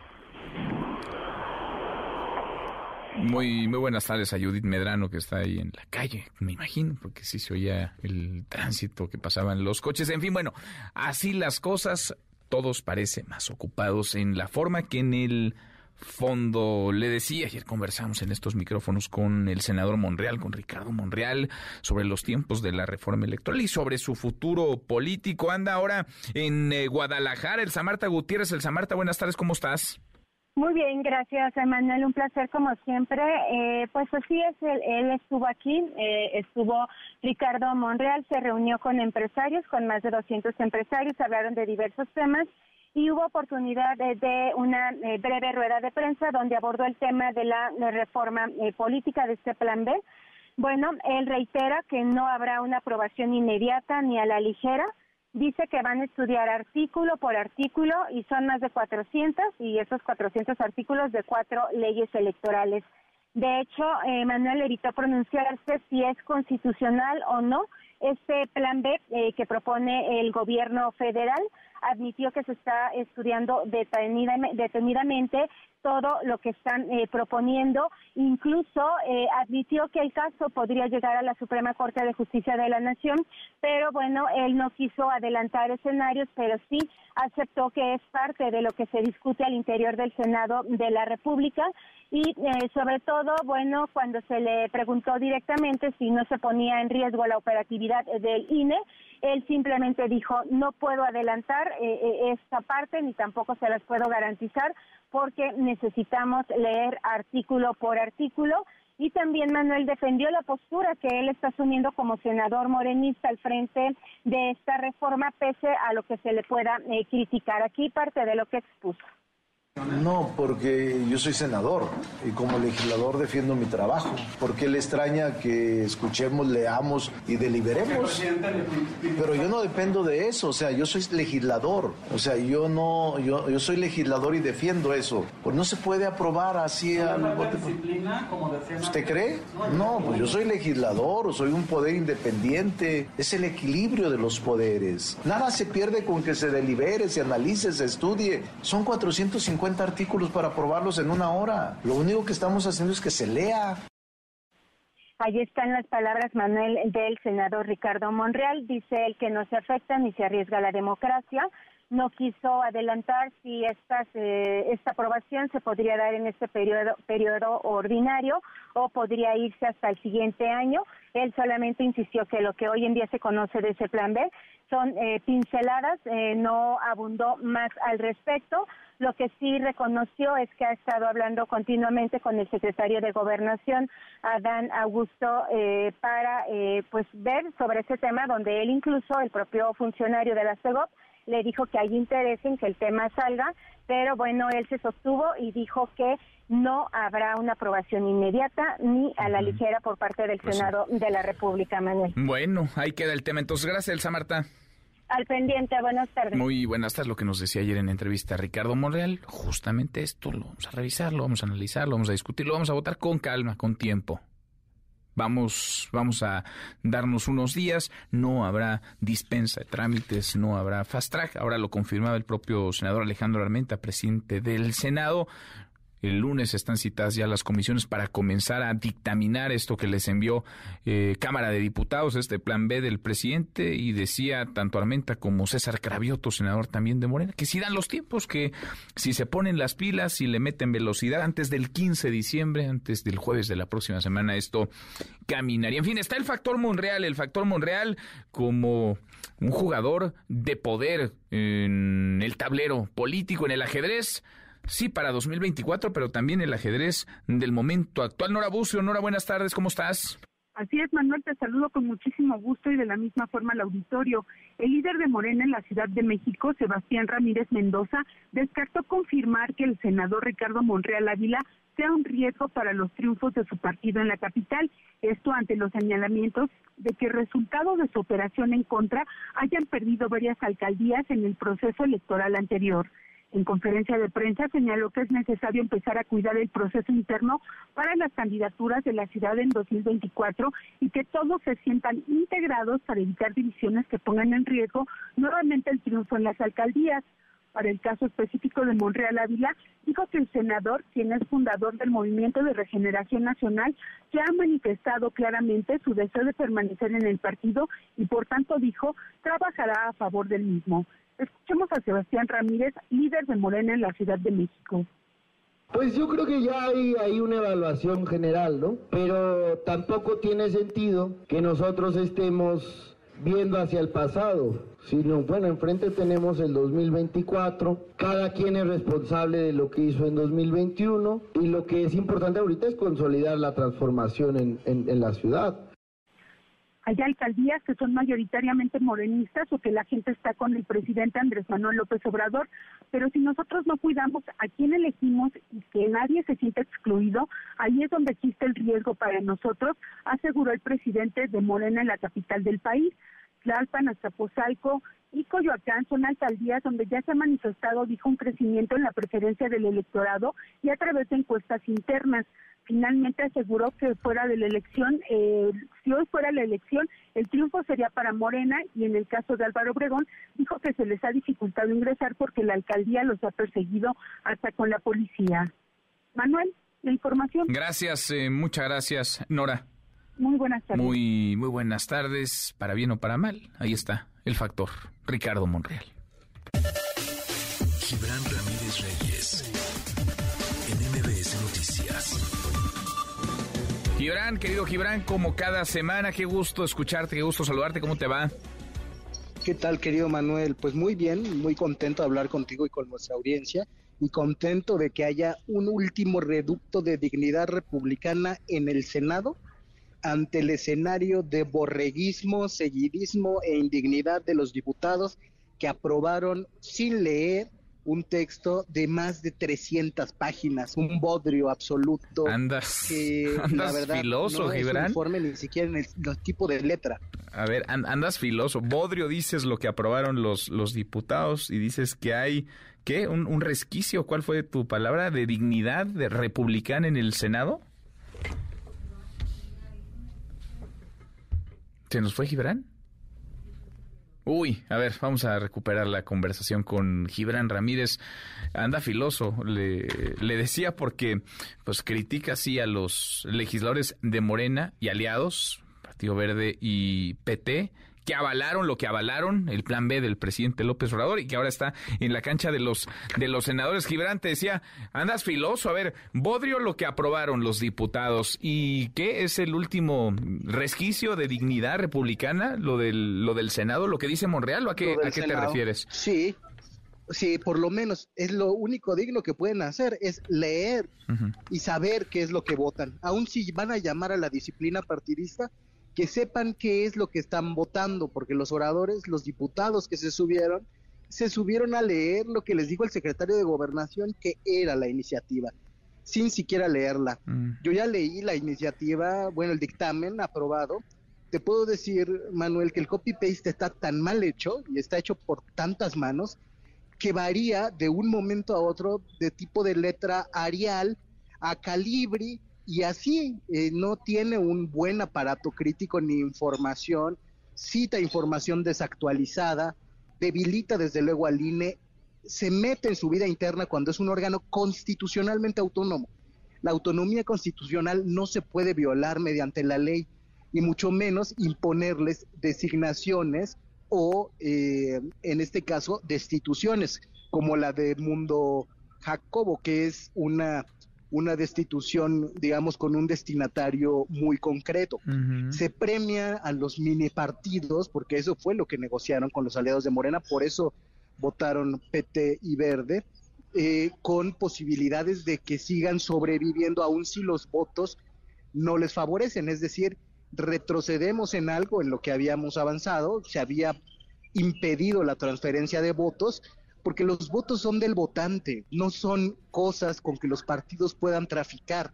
Muy, muy buenas tardes a Judith Medrano, que está ahí en la calle, me imagino, porque sí se oía el tránsito que pasaban los coches. En fin, bueno, así las cosas, todos parecen más ocupados en la forma que en el fondo. Le decía, ayer conversamos en estos micrófonos con el senador Monreal, con Ricardo Monreal, sobre los tiempos de la reforma electoral y sobre su futuro político. Anda ahora en eh, Guadalajara, el Samarta Gutiérrez. El Samarta, buenas tardes, ¿cómo estás? Muy bien, gracias, Emanuel. Un placer como siempre. Eh, pues así es, él, estuvo aquí, eh, estuvo Ricardo Monreal, se reunió con empresarios, con más de 200 empresarios, hablaron de diversos temas y hubo oportunidad de, una eh, breve rueda de prensa donde abordó el tema de la, reforma eh, política de este plan B. Bueno, él reitera que no habrá una aprobación inmediata ni a la ligera. Dice que van a estudiar artículo por artículo y son más de 400 y esos 400 artículos de cuatro leyes electorales. De hecho, eh, Manuel evitó pronunciarse si es constitucional o no este plan B que propone el gobierno federal admitió que se está estudiando detenidamente todo lo que están eh, proponiendo. Incluso eh, admitió que el caso podría llegar a la Suprema Corte de Justicia de la Nación, pero bueno, él no quiso adelantar escenarios, pero sí aceptó que es parte de lo que se discute al interior del Senado de la República y eh, sobre todo, bueno, cuando se le preguntó directamente si no se ponía en riesgo la operatividad del INE, él simplemente dijo, no puedo adelantar esta parte ni tampoco se las puedo garantizar porque necesitamos leer artículo por artículo. Y también Manuel defendió la postura que él está asumiendo como senador morenista al frente de esta reforma, pese a lo que se le pueda eh, criticar. Aquí parte de lo que expuso. No, porque yo soy senador y como legislador defiendo mi trabajo. ¿Por qué le extraña que escuchemos, leamos y deliberemos? Pero yo no dependo de eso, o sea, yo soy legislador, o sea, yo no, yo, yo soy legislador y defiendo eso. Pues no se puede aprobar así al ¿Usted cree? No, pues yo soy legislador, soy un poder independiente, es el equilibrio de los poderes. Nada se pierde con que se delibere, se analice, se estudie. Son 450 artículos para aprobarlos en una hora. Lo único que estamos haciendo es que se lea. Ahí están las palabras, Manuel, del senador Ricardo Monreal. Dice él que no se afecta ni se arriesga la democracia. No quiso adelantar si esta, esta aprobación se podría dar en este periodo, periodo ordinario o podría irse hasta el siguiente año. Él solamente insistió que lo que hoy en día se conoce de ese plan B son eh, pinceladas, eh, no abundó más al respecto. Lo que sí reconoció es que ha estado hablando continuamente con el secretario de Gobernación, Adán Augusto, eh, para eh, pues ver sobre ese tema, donde él incluso, el propio funcionario de la CEGOP, le dijo que hay interés en que el tema salga, pero bueno, él se sostuvo y dijo que no habrá una aprobación inmediata ni a la ligera por parte del pues Senado de la República, Manuel. Bueno, ahí queda el tema. Entonces, gracias, Elsa Marta. Al pendiente, buenas tardes. Muy buenas tardes, lo que nos decía ayer en entrevista Ricardo Monreal, justamente esto lo vamos a revisar, lo vamos a analizar, lo vamos a discutir, lo vamos a votar con calma, con tiempo. Vamos, vamos a darnos unos días, no habrá dispensa de trámites, no habrá fast track. Ahora lo confirmaba el propio senador Alejandro Armenta, presidente del Senado. El lunes están citadas ya las comisiones para comenzar a dictaminar esto que les envió eh, Cámara de Diputados, este plan B del presidente, y decía tanto Armenta como César Cravioto, senador también de Morena, que si dan los tiempos, que si se ponen las pilas, y le meten velocidad antes del 15 de diciembre, antes del jueves de la próxima semana, esto caminaría. En fin, está el factor Monreal, el factor Monreal como un jugador de poder en el tablero político, en el ajedrez sí para 2024, pero también el ajedrez del momento actual. Nora Bucio, Nora, buenas tardes, ¿cómo estás? Así es, Manuel, te saludo con muchísimo gusto y de la misma forma al auditorio. El líder de Morena en la Ciudad de México, Sebastián Ramírez Mendoza, descartó confirmar que el senador Ricardo Monreal Ávila sea un riesgo para los triunfos de su partido en la capital. Esto ante los señalamientos de que resultado de su operación en contra hayan perdido varias alcaldías en el proceso electoral anterior. En conferencia de prensa señaló que es necesario empezar a cuidar el proceso interno para las candidaturas de la ciudad en 2024 y que todos se sientan integrados para evitar divisiones que pongan en riesgo nuevamente el triunfo en las alcaldías. Para el caso específico de Monreal Ávila, dijo que el senador, quien es fundador del Movimiento de Regeneración Nacional, ya ha manifestado claramente su deseo de permanecer en el partido y por tanto dijo trabajará a favor del mismo. Escuchemos a Sebastián Ramírez, líder de Morena en la Ciudad de México. Pues yo creo que ya hay, una evaluación general, ¿no? Pero tampoco tiene sentido que nosotros estemos viendo hacia el pasado, sino, bueno, enfrente tenemos el 2024, cada quien es responsable de lo que hizo en 2021 y lo que es importante ahorita es consolidar la transformación en, en la ciudad. Hay alcaldías que son mayoritariamente morenistas o que la gente está con el presidente Andrés Manuel López Obrador, pero si nosotros no cuidamos a quién elegimos y que nadie se sienta excluido, ahí es donde existe el riesgo para nosotros, aseguró el presidente de Morena en la capital del país. Tlalpan, Azcapotzalco y Coyoacán son alcaldías donde ya se ha manifestado, dijo, un crecimiento en la preferencia del electorado y a través de encuestas internas finalmente aseguró que fuera de la elección, eh, si hoy fuera la elección, el triunfo sería para Morena y en el caso de Álvaro Obregón dijo que se les ha dificultado ingresar porque la alcaldía los ha perseguido hasta con la policía. Manuel, la información. Gracias, eh, muchas gracias, Nora. Muy buenas tardes. Muy, muy buenas tardes, para bien o para mal. Ahí está el factor, Ricardo Monreal. Gibran Ramírez Reyes, Gibran, querido Gibran, como cada semana, qué gusto escucharte, qué gusto saludarte, ¿cómo te va? ¿Qué tal, querido Manuel? Pues muy bien, muy contento de hablar contigo y con nuestra audiencia y contento de que haya un último reducto de dignidad republicana en el Senado ante el escenario de borreguismo, seguidismo e indignidad de los diputados que aprobaron sin leer un texto de más de 300 páginas, un bodrio absoluto. Andas, que, andas la verdad, filoso, no Gibran. informe ni siquiera en el, el tipo de letra. A ver, an- andas filoso. Bodrio dices lo que aprobaron los, los diputados y dices que hay, ¿qué? ¿Un, un resquicio? ¿Cuál fue tu palabra? ¿De dignidad de republicana en el Senado? ¿Se nos fue Gibran? Uy, a ver, vamos a recuperar la conversación con Gibran Ramírez. Anda filoso, le, le decía porque pues critica así a los legisladores de Morena y aliados, Partido Verde y PT, que avalaron lo que avalaron, el plan B del presidente López Obrador y que ahora está en la cancha de los de los senadores. Gibran te decía, andas filoso, a ver, bodrio lo que aprobaron los diputados y qué es el último resquicio de dignidad republicana, lo del lo del Senado, lo que dice Monreal, ¿o a qué, a qué te refieres? Sí, sí, por lo menos es lo único digno que pueden hacer, es leer y saber qué es lo que votan. Aun si van a llamar a la disciplina partidista, que sepan qué es lo que están votando, porque los oradores, los diputados que se subieron, se subieron a leer lo que les dijo el secretario de gobernación que era la iniciativa, sin siquiera leerla. Yo ya leí la iniciativa, bueno, el dictamen aprobado, te puedo decir, Manuel, que el copy-paste está tan mal hecho y está hecho por tantas manos que varía de un momento a otro de tipo de letra Arial a Calibri y así eh, no tiene un buen aparato crítico ni información, cita información desactualizada, debilita desde luego al INE, se mete en su vida interna cuando es un órgano constitucionalmente autónomo. La autonomía constitucional no se puede violar mediante la ley y mucho menos imponerles designaciones o, eh, en este caso, destituciones, como la de Mundo Jacobo, que es una una destitución, digamos, con un destinatario muy concreto. Se premia a los mini partidos, porque eso fue lo que negociaron con los aliados de Morena, por eso votaron PT y Verde, eh, con posibilidades de que sigan sobreviviendo aun si los votos no les favorecen. Es decir, retrocedemos en algo en lo que habíamos avanzado, se había impedido la transferencia de votos, porque los votos son del votante, no son cosas con que los partidos puedan traficar.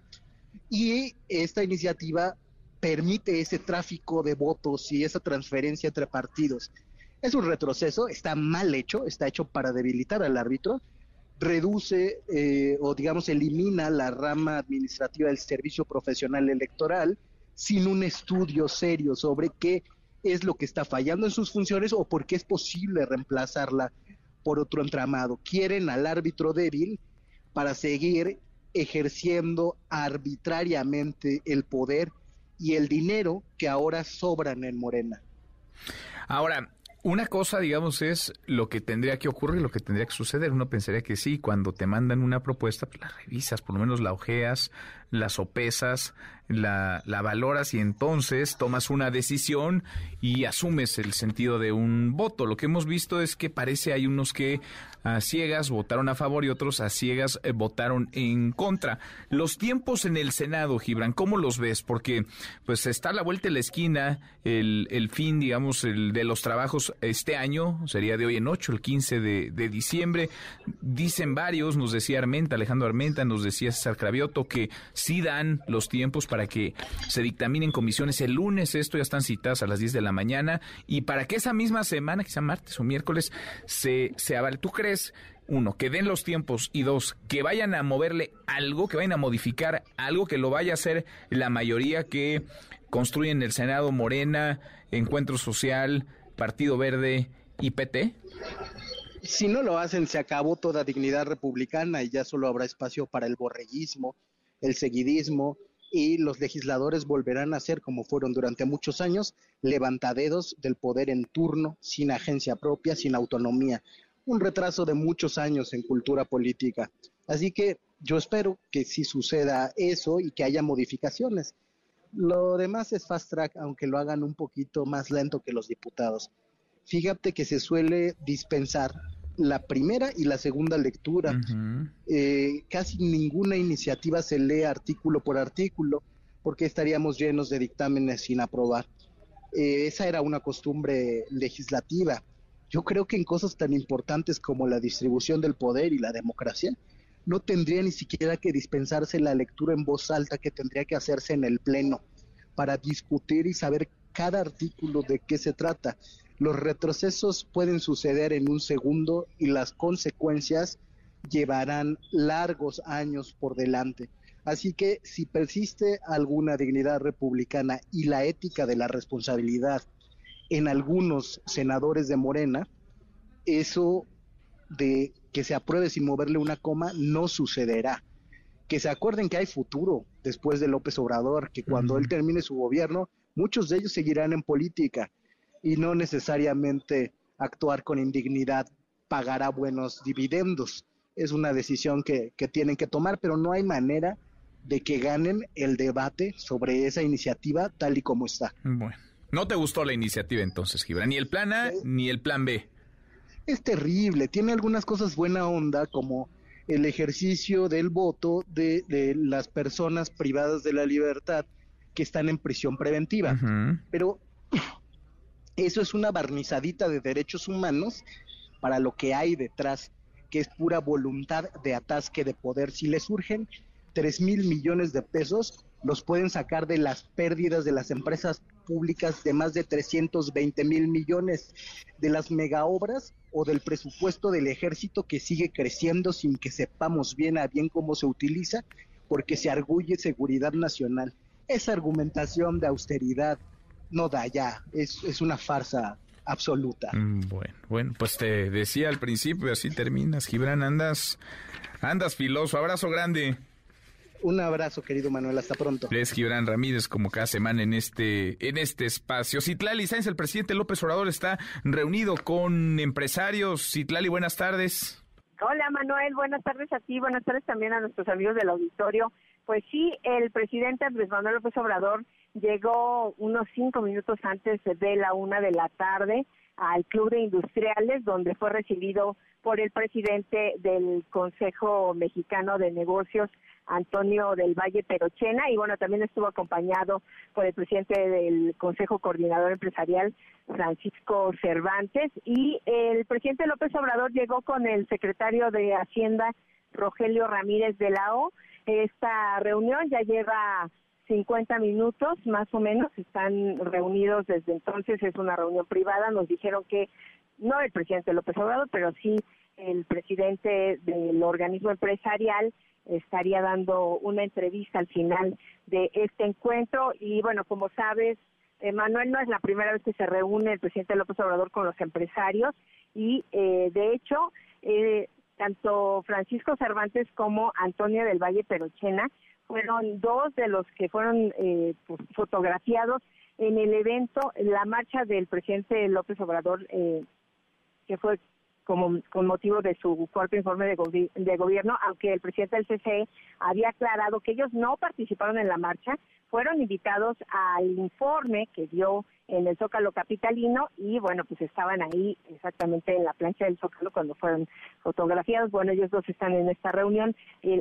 Y esta iniciativa permite ese tráfico de votos y esa transferencia entre partidos. Es un retroceso, está mal hecho, está hecho para debilitar al árbitro, reduce eh, o digamos elimina la rama administrativa del servicio profesional electoral sin un estudio serio sobre qué es lo que está fallando en sus funciones o por qué es posible reemplazarla por otro entramado. Quieren al árbitro débil para seguir ejerciendo arbitrariamente el poder y el dinero que ahora sobran en Morena. Ahora, una cosa, digamos, es lo que tendría que ocurrir, lo que tendría que suceder. Uno pensaría que sí, cuando te mandan una propuesta, pues la revisas, por lo menos la ojeas, la sopesas, la, la valoras y entonces tomas una decisión y asumes el sentido de un voto. Lo que hemos visto es que parece hay unos que a ciegas votaron a favor y otros a ciegas eh, votaron en contra. Los tiempos en el Senado, Gibran, ¿cómo los ves? Porque pues está a la vuelta de la esquina el, el fin, digamos, el de los trabajos este año, sería de hoy en 8, el 15 de, de diciembre. Dicen varios, nos decía Armenta, Alejandro Armenta, nos decía César Cravioto, que sí dan los tiempos para que se dictaminen comisiones el lunes, esto ya están citadas a las 10 de la mañana, y para que esa misma semana, quizá martes o miércoles, se, se avale. ¿Tú crees? uno, que den los tiempos y dos, que vayan a moverle algo, que vayan a modificar algo, que lo vaya a hacer la mayoría que construyen el Senado Morena, Encuentro Social, Partido Verde y PT? Si no lo hacen, se acabó toda dignidad republicana y ya solo habrá espacio para el borreguismo, el seguidismo y los legisladores volverán a ser, como fueron durante muchos años, levantadedos del poder en turno, sin agencia propia, sin autonomía. Un retraso de muchos años en cultura política. Así que yo espero que sí suceda eso y que haya modificaciones. Lo demás es fast track, aunque lo hagan un poquito más lento que los diputados. Fíjate que se suele dispensar la primera y la segunda lectura. Eh, casi ninguna iniciativa se lee artículo por artículo porque estaríamos llenos de dictámenes sin aprobar. Eh, esa era una costumbre legislativa. Yo creo que en cosas tan importantes como la distribución del poder y la democracia, no tendría ni siquiera que dispensarse la lectura en voz alta que tendría que hacerse en el Pleno para discutir y saber cada artículo de qué se trata. Los retrocesos pueden suceder en un segundo y las consecuencias llevarán largos años por delante. Así que si persiste alguna dignidad republicana y la ética de la responsabilidad en algunos senadores de Morena, eso de que se apruebe sin moverle una coma no sucederá. Que se acuerden que hay futuro después de López Obrador, que cuando él termine su gobierno, muchos de ellos seguirán en política y no necesariamente actuar con indignidad pagará buenos dividendos. Es una decisión que, tienen que tomar, pero no hay manera de que ganen el debate sobre esa iniciativa tal y como está. Bueno, no te gustó la iniciativa entonces, Gibran, ni el plan A ni el plan B. Es terrible, tiene algunas cosas buena onda como el ejercicio del voto de, de las personas privadas de la libertad que están en prisión preventiva. Pero eso es una barnizadita de derechos humanos para lo que hay detrás, que es pura voluntad de atasque de poder. Si le surgen tres mil millones de pesos, los pueden sacar de las pérdidas de las empresas públicas de más de 320 mil millones de las megaobras o del presupuesto del ejército que sigue creciendo sin que sepamos bien a bien cómo se utiliza porque se arguye seguridad nacional. Esa argumentación de austeridad no da ya, es, es una farsa absoluta. Mm, bueno, bueno, pues te decía al principio, así terminas, Gibran, andas, andas filoso, abrazo grande. Un abrazo, querido Manuel, hasta pronto. Es Gibran Ramírez, como cada semana en este, en este espacio. Citlali Sáenz, el presidente López Obrador, está reunido con empresarios. Citlali, buenas tardes. Hola Manuel, buenas tardes a ti, buenas tardes también a nuestros amigos del auditorio. Pues sí, el presidente Andrés Manuel López Obrador llegó unos cinco minutos antes de la una de la tarde al Club de Industriales, donde fue recibido por el presidente del Consejo Mexicano de Negocios, Antonio del Valle Perochena, y bueno, también estuvo acompañado por el presidente del Consejo Coordinador Empresarial, Francisco Cervantes, y el presidente López Obrador llegó con el secretario de Hacienda, Rogelio Ramírez de la O. Esta reunión ya lleva 50 minutos más o menos, están reunidos desde entonces, es una reunión privada, nos dijeron que no el presidente López Obrador, pero sí el presidente del organismo empresarial estaría dando una entrevista al final de este encuentro. Y bueno, como sabes, Manuel no es la primera vez que se reúne el presidente López Obrador con los empresarios. Y eh, de hecho eh, tanto Francisco Cervantes como Antonio del Valle Perochena fueron dos de los que fueron eh, pues, fotografiados en el evento, la marcha del presidente López Obrador, que fue como con motivo de su cuarto informe de, de, gobierno, aunque el presidente del CCE había aclarado que ellos no participaron en la marcha, fueron invitados al informe que dio en el Zócalo Capitalino y bueno, pues estaban ahí exactamente en la plancha del Zócalo cuando fueron fotografiados. Bueno, ellos dos están en esta reunión.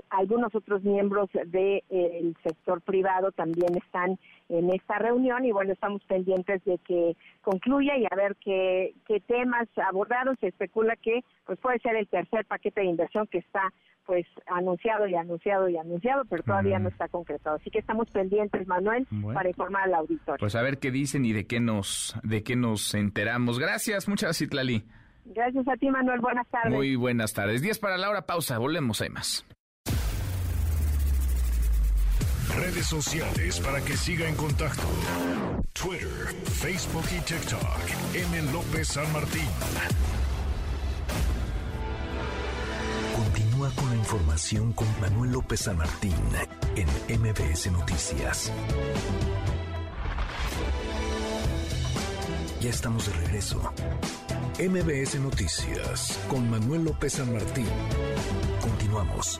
algunos otros miembros del sector privado también están en esta reunión y bueno, estamos pendientes de que concluya y a ver qué, qué temas abordaron. Se especula que pues puede ser el tercer paquete de inversión que está pues anunciado y anunciado y anunciado, pero todavía no está concretado. Así que estamos pendientes, Manuel, para informar al auditorio. Pues a ver qué dicen y de qué nos de qué nos enteramos. Gracias, muchas gracias, Itlali. Gracias a ti, Manuel. Buenas tardes. Muy buenas tardes. Diez para la hora, pausa. Volvemos, hay más. Redes sociales para que siga en contacto: Twitter, Facebook y TikTok. M. López San Martín. Continúa con la información con Manuel López San Martín en MBS Noticias. Ya estamos de regreso. MBS Noticias con Manuel López San Martín. Continuamos.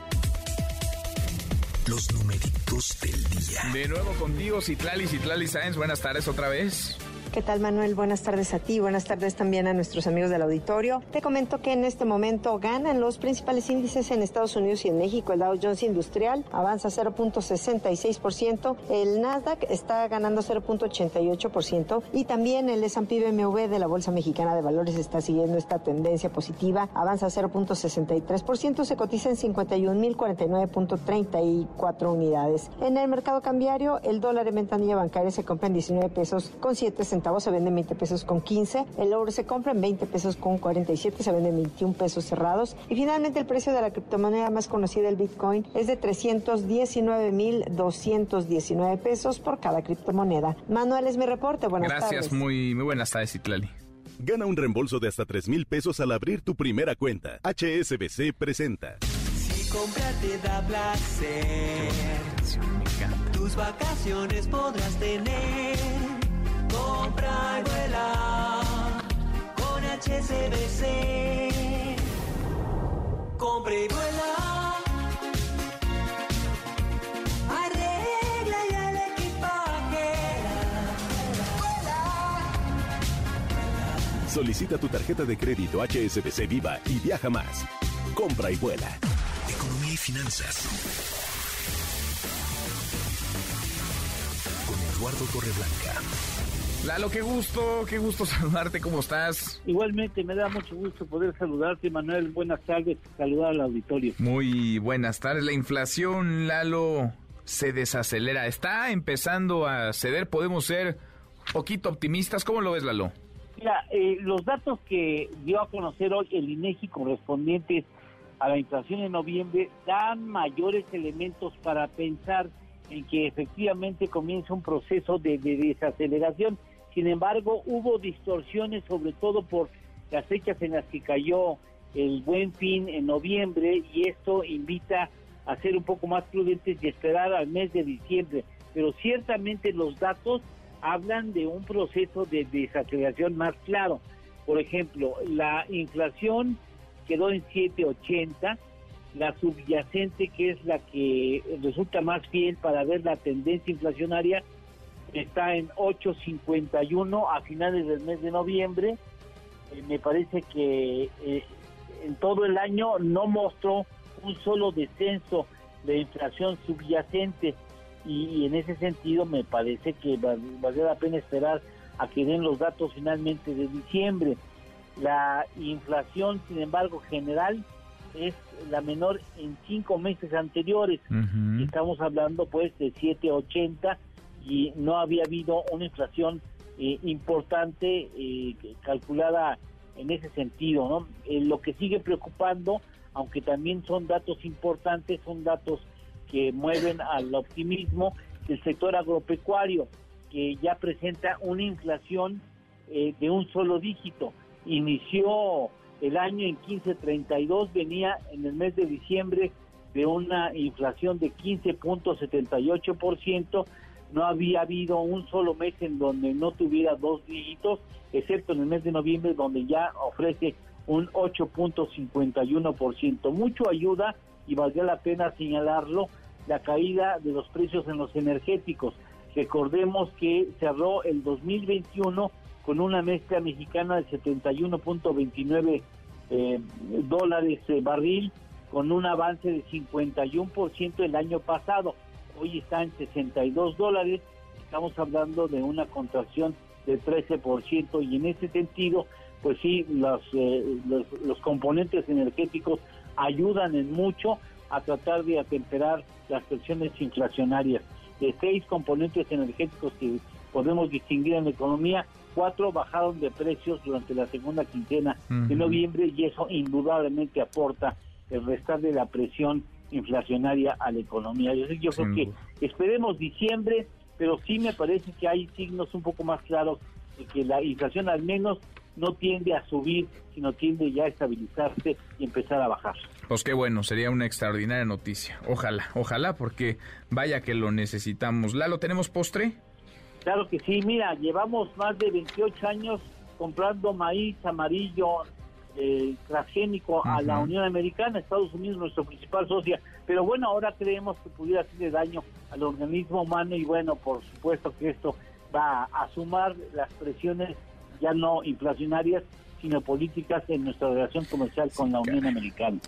Los numeritos del día. De nuevo contigo, Citlali, Citlali Sáenz. Buenas tardes otra vez. ¿Qué tal Manuel? Buenas tardes a ti, buenas tardes también a nuestros amigos del auditorio. Te comento que en este momento ganan los principales índices en Estados Unidos y en México. El Dow Jones Industrial avanza 0.66%, el Nasdaq está ganando 0.88% y también el S&P BMW de la Bolsa Mexicana de Valores está siguiendo esta tendencia positiva, avanza 0.63%, se cotiza en 51.049.34 unidades. En el mercado cambiario, el dólar en ventanilla bancaria se compra en 19 pesos con 7 centavos se vende en 20 pesos con 15, el oro se compra en 20 pesos con 47, se vende en 21 pesos cerrados y finalmente el precio de la criptomoneda más conocida, el Bitcoin, es de 319.219 pesos por cada criptomoneda. Manuel es mi reporte, buenas Gracias, tardes. Gracias, muy, muy buenas tardes, Itlali. Gana un reembolso de hasta 3 mil pesos al abrir tu primera cuenta. HSBC presenta. Si comprar te da placer, tus vacaciones podrás tener Compra y vuela con HCBC. Compra y vuela. Arregla ya el equipaje. Solicita tu tarjeta de crédito HSBC Viva y viaja más. Compra y vuela. Economía y finanzas. Con Eduardo Torreblanca. Lalo, qué gusto, qué gusto saludarte, ¿cómo estás? Igualmente, me da mucho gusto poder saludarte, Manuel. Buenas tardes, saludar al auditorio. Muy buenas tardes. La inflación, Lalo, se desacelera. Está empezando a ceder, podemos ser poquito optimistas. ¿Cómo lo ves, Lalo? Mira, eh, los datos que dio a conocer hoy el INEGI correspondientes a la inflación en noviembre dan mayores elementos para pensar en que efectivamente comienza un proceso de, de desaceleración. Sin embargo, hubo distorsiones, sobre todo por las fechas en las que cayó el buen fin en noviembre, y esto invita a ser un poco más prudentes y esperar al mes de diciembre. Pero ciertamente los datos hablan de un proceso de desaceleración más claro. Por ejemplo, la inflación quedó en 780, la subyacente, que es la que resulta más fiel para ver la tendencia inflacionaria, está en 8.51 a finales del mes de noviembre. Eh, me parece que eh, en todo el año no mostró un solo descenso de inflación subyacente y, en ese sentido me parece que vale la pena esperar a que den los datos finalmente de diciembre. La inflación, sin embargo, general es la menor en cinco meses anteriores. Estamos hablando pues de 7.80 y no había habido una inflación eh, importante eh, calculada en ese sentido. ¿no? Eh, lo que sigue preocupando, aunque también son datos importantes, son datos que mueven al optimismo del sector agropecuario, que ya presenta una inflación de un solo dígito. Inició el año en 15.32, venía en el mes de diciembre de una inflación de 15.78%, no había habido un solo mes en donde no tuviera dos dígitos, excepto en el mes de noviembre donde ya ofrece un 8.51%. Mucho ayuda y valdría la pena señalarlo la caída de los precios en los energéticos. Recordemos que cerró el 2021 con una mezcla mexicana de 71.29 eh, dólares barril, con un avance de 51% el año pasado hoy está en 62 dólares, estamos hablando de una contracción del 13% y en ese sentido, pues sí, eh, los, los, componentes energéticos ayudan en mucho a tratar de atemperar las presiones inflacionarias. De seis componentes energéticos que podemos distinguir en la economía, cuatro bajaron de precios durante la segunda quincena de noviembre y eso indudablemente aporta el restar de la presión inflacionaria a la economía. Yo, yo creo que esperemos diciembre, pero sí me parece que hay signos un poco más claros de que la inflación al menos no tiende a subir, sino tiende ya a estabilizarse y empezar a bajar. Pues qué bueno, sería una extraordinaria noticia. Ojalá, ojalá, porque vaya que lo necesitamos. ¿Lalo, tenemos postre? Claro que sí, mira, llevamos más de 28 años comprando maíz amarillo eh, transgénico a la Unión Americana, Estados Unidos nuestro principal socio, pero bueno, ahora creemos que pudiera hacerle daño al organismo humano y bueno, por supuesto que esto va a sumar las presiones ya no inflacionarias sino políticas en nuestra relación comercial con la Unión Americana.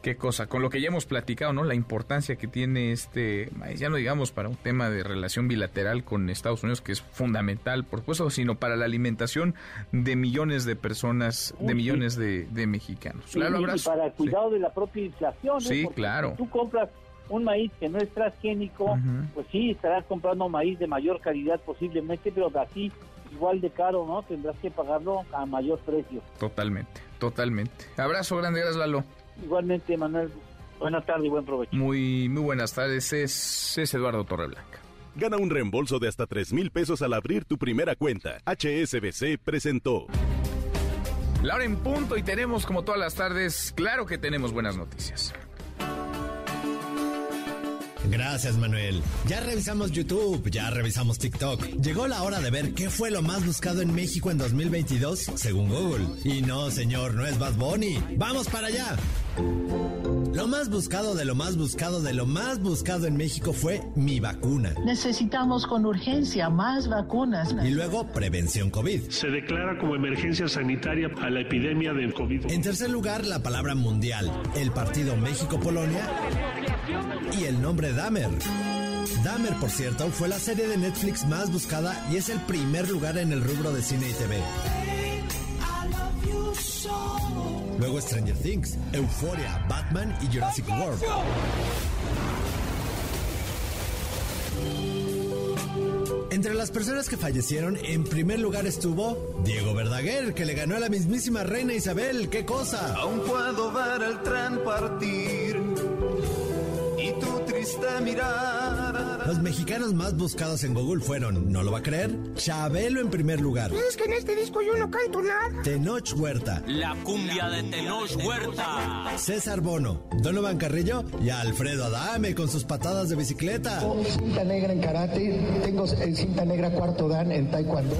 Qué cosa, con lo que ya hemos platicado, ¿no? La importancia que tiene este, ya no digamos para un tema de relación bilateral con Estados Unidos, que es fundamental, por supuesto, sino para la alimentación de millones de personas, de millones de, mexicanos. Claro, y, para el cuidado de la propia inflación. ¿eh? Sí, claro. Si tú compras un maíz que no es transgénico, pues sí, estarás comprando maíz de mayor calidad posiblemente, pero así igual de caro, ¿no? Tendrás que pagarlo a mayor precio. Totalmente, totalmente. Abrazo grande, gracias Lalo. Igualmente, Manuel. Buenas tardes y buen provecho. Muy, muy buenas tardes. Es, es Eduardo Torreblanca. Gana un reembolso de hasta 3 mil pesos al abrir tu primera cuenta. HSBC presentó. La hora en punto y tenemos como todas las tardes, claro que tenemos buenas noticias. Gracias, Manuel. Ya revisamos YouTube, ya revisamos TikTok. Llegó la hora de ver qué fue lo más buscado en México en 2022, según Google. Y no, señor, no es Bad Bunny. ¡Vamos para allá! Lo más buscado de lo más buscado de lo más buscado en México fue mi vacuna. Necesitamos con urgencia más vacunas. Y luego prevención COVID. Se declara como emergencia sanitaria a la epidemia del COVID. En tercer lugar, la palabra mundial, el partido México-Polonia y el nombre Dahmer. Dahmer, por cierto, fue la serie de Netflix más buscada y es el primer lugar en el rubro de cine y TV. Luego Stranger Things, Euphoria, Batman y Jurassic World. Entre las personas que fallecieron, en primer lugar estuvo Diego Verdaguer, que le ganó a la mismísima reina Isabel. ¡Qué cosa! Aún puedo ver el tren partir y tu triste mirada. Los mexicanos más buscados en Google fueron, no lo va a creer, Chabelo en primer lugar, Es que en este disco yo no canto nada. Tenoch Huerta, La cumbia de Tenoch Huerta. César Bono, Donovan Carrillo y Alfredo Adame con sus patadas de bicicleta. Cinta negra en karate, tengo eh, cinta negra cuarto dan en taekwondo.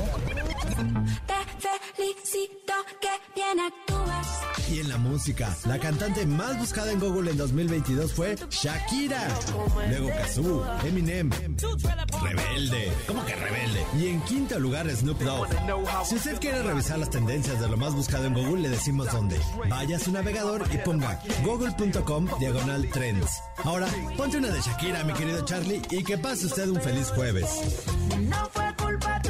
Felicito que bien actúas. Y en la música, la cantante más buscada en Google en 2022 fue Shakira. Luego Kazoo, Eminem, Rebelde. ¿Cómo que Rebelde? Y en quinto lugar Snoop Dogg. Si usted quiere revisar las tendencias de lo más buscado en Google, le decimos dónde. Vaya a su navegador y ponga google.com diagonal trends. Ahora, ponte una de Shakira, mi querido Charlie, y que pase usted un feliz jueves. No fue culpa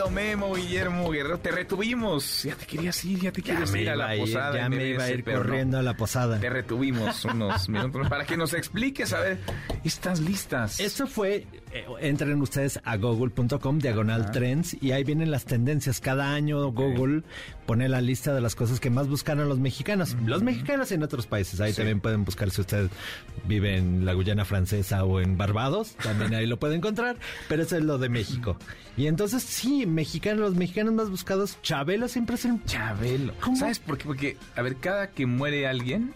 querido Memo Guillermo Guerrero, te retuvimos. Ya te querías ir, ya te querías ir a la ir, posada. ya me iba a ir no. corriendo a la posada. Te retuvimos unos minutos para que nos expliques, a ver, ¿estás listas? Esto fue, eh, entren ustedes a google.com diagonal trends y ahí vienen las tendencias. Cada año Google pone la lista de las cosas que más buscaron los mexicanos. Los mexicanos en otros países, ahí también pueden buscar si usted vive en la Guyana francesa o en Barbados, también ahí lo puede encontrar, pero eso es lo de México. Y entonces sí, mexicanos, los mexicanos más buscados, Chabelo siempre es el... Chabelo. ¿Sabes por qué? Porque, a ver, cada que muere alguien,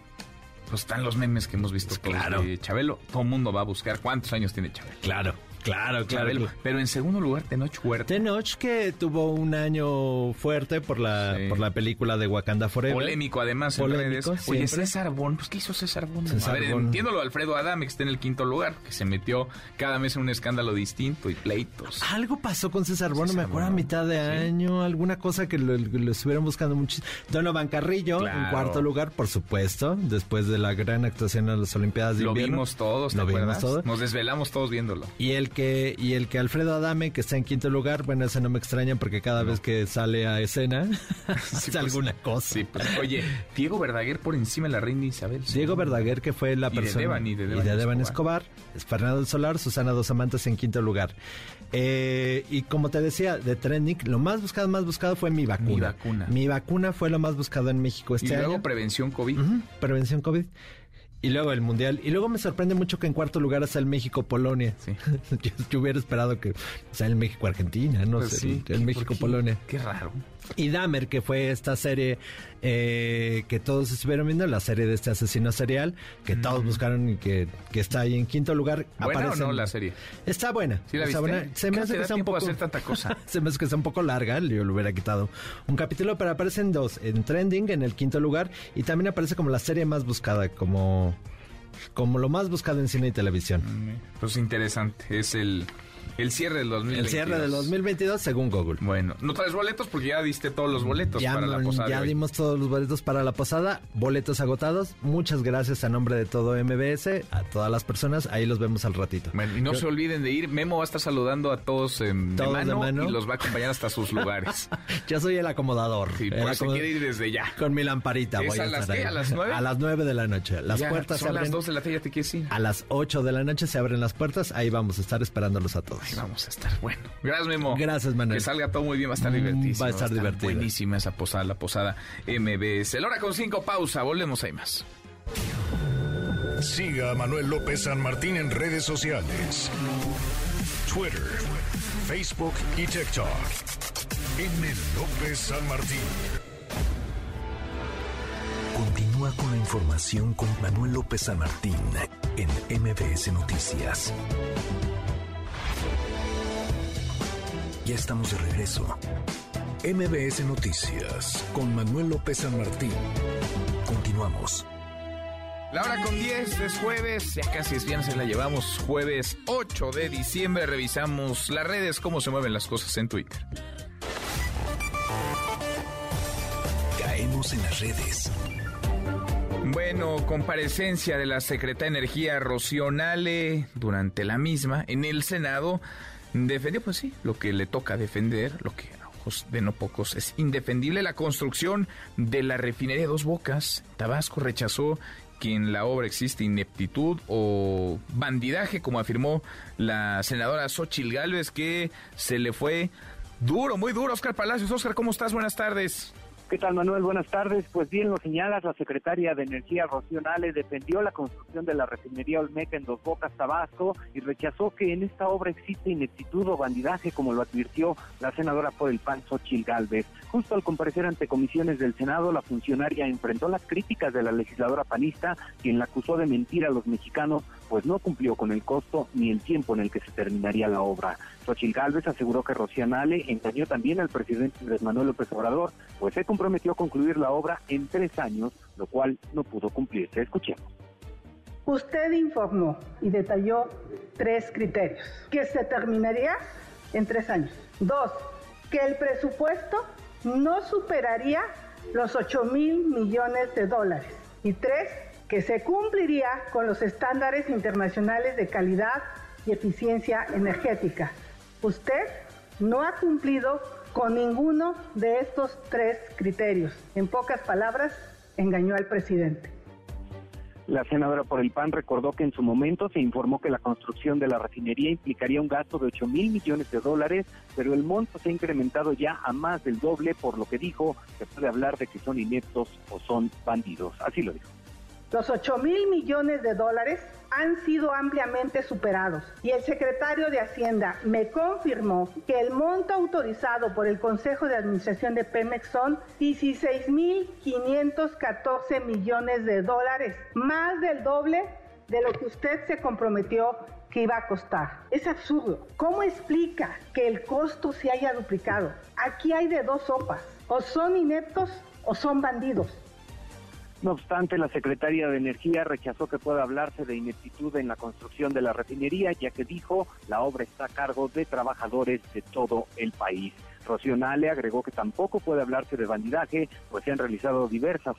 pues están los memes que hemos visto todos claro. de Chabelo. Todo el mundo va a buscar cuántos años tiene Chabelo. Claro. Claro, claro. Chabelo. Pero en segundo lugar, Tenoch Huerta. Tenoch que tuvo un año fuerte por la por la película de Wakanda Forever. Polémico además en Polémico, redes. Oye. César Bon, pues ¿qué hizo César Bon? César a ver, Bon. entiendo lo de Alfredo Adame, que está en el quinto lugar, que se metió cada mes en un escándalo distinto y pleitos. Algo pasó con César Bono, me acuerdo a mitad de año, alguna cosa que lo, lo estuvieron buscando mucho. Donovan Carrillo en cuarto lugar, por supuesto, después de la gran actuación en las Olimpiadas de Lo invierno. vimos todos, ¿te Lo vimos todos. Nos desvelamos todos viéndolo. Y el que y el que Alfredo Adame que está en quinto lugar, bueno, ese no me extraña porque cada vez que sale a escena hace pues, alguna cosa. Sí, pues, oye, Diego Verdaguer por encima de la reina Isabel. Diego Verdaguer, que fue la Y de persona. Devani, de Devani Escobar. Escobar. Es Fernando del Solar, Susana Dos Amantes en quinto lugar. Eh, y como te decía, de Trending, lo más buscado, más buscado fue mi vacuna. Mi vacuna. Mi vacuna fue lo más buscado en México este y luego año. prevención COVID. Prevención COVID. Y luego el Mundial. Y luego me sorprende mucho que en cuarto lugar está el México-Polonia. yo, yo hubiera esperado que sea el México-Argentina, no Pues sé, sí, el- el. México-Polonia. Qué raro. Y Dahmer, que fue esta serie eh, que todos estuvieron viendo, la serie de este asesino serial, que todos buscaron y que, que está ahí en quinto lugar. ¿Buena o no la serie? Está buena. ¿Sí la está viste? buena. Se me ¿Cómo hace que está un poco... hacer tanta cosa? se me hace que está un poco larga, yo le hubiera quitado un capítulo, pero aparecen dos, en Trending, en el quinto lugar, y también aparece como la serie más buscada, como, como lo más buscado en cine y televisión. Pues interesante. Es el, el cierre del 2022. El cierre del 2022 según Google. Bueno, no traes boletos porque ya diste todos los boletos Ya, para la posada. ya dimos todos los boletos para la posada, boletos agotados. Muchas gracias a nombre de todo MBS, a todas las personas. Ahí los vemos al ratito. Bueno, y no Yo- se olviden de ir. Memo va a estar saludando a todos, Todos de, de mano y los va a acompañar hasta sus lugares. Yo soy el acomodador. Sí, por eso quiere ir desde ya. Con mi lamparita ¿Es voy a, a las qué? ¿A las nueve? A las nueve de la noche. Las Ya, puertas se abren. las 2 de la tarde, ya te quieres ir. A las 8 de la noche se abren las puertas. Ahí vamos a estar esperándolos a todos. Ahí vamos a estar. Bueno, gracias, Memo. Gracias, Manuel. Que salga todo muy bien, va a estar Mm, divertísimo. va a estar divertido. Buenísima esa posada, la posada MBS. El hora con cinco, pausa. Volvemos, hay más. Siga a Manuel López San Martín en redes sociales. Twitter, Facebook y TikTok. M. López San Martín. Continúa con la información con Manuel López San Martín en MBS Noticias. Ya estamos de regreso. MBS Noticias con Manuel López San Martín. Continuamos. La hora con 10 es jueves, ya casi es viernes, la llevamos jueves 8 de diciembre. Revisamos las redes, cómo se mueven las cosas en Twitter. Caemos en las redes. Bueno, comparecencia de la secretaria de Energía Rocío Nale durante la misma en el Senado defendió, pues sí, lo que le toca defender, lo que ojos de no pocos. Es indefendible la construcción de la refinería Dos Bocas. Tabasco rechazó que en la obra existe ineptitud o bandidaje, como afirmó la senadora Xochil Gálvez, que se le fue duro, muy duro. Oscar Palacios, Oscar, ¿cómo estás? Buenas tardes. ¿Qué tal, Manuel? Buenas tardes. Pues bien lo señalas, la secretaria de Energía, Rocío defendió la construcción de la refinería Olmeca en Dos Bocas, Tabasco, y rechazó que en esta obra existe ineptitud o bandidaje, como lo advirtió la senadora por el PAN, Xochil Gálvez. Justo al comparecer ante comisiones del Senado, la funcionaria enfrentó las críticas de la legisladora panista, quien la acusó de mentir a los mexicanos, pues no cumplió con el costo ni el tiempo en el que se terminaría la obra. Xochil Gálvez aseguró que Rocío Nale engañó también al presidente Andrés Manuel López Obrador, pues se comprometió a concluir la obra en tres años, lo cual no pudo cumplirse. Escuchemos. Usted informó y detalló tres criterios. Que se terminaría en tres años. Dos, que el presupuesto no superaría los 8 mil millones de dólares. Y tres, que se cumpliría con los estándares internacionales de calidad y eficiencia energética. Usted no ha cumplido con ninguno de estos tres criterios. En pocas palabras, engañó al presidente. La senadora por el PAN recordó que en su momento se informó que la construcción de la refinería implicaría un gasto de 8 mil millones de dólares, pero el monto se ha incrementado ya a más del doble, por lo que dijo se puede hablar de que son ineptos o son bandidos. Así lo dijo. Los 8 mil millones de dólares han sido ampliamente superados y el secretario de Hacienda me confirmó que el monto autorizado por el Consejo de Administración de Pemex son 16.514 millones de dólares, más del doble de lo que usted se comprometió que iba a costar. Es absurdo. ¿Cómo explica que el costo se haya duplicado? Aquí hay de dos sopas. O son ineptos o son bandidos. No obstante, la secretaria de Energía rechazó que pueda hablarse de ineptitud en la construcción de la refinería, ya que dijo la obra está a cargo de trabajadores de todo el país. Rocío Nale agregó que tampoco puede hablarse de bandidaje, pues se han realizado diversas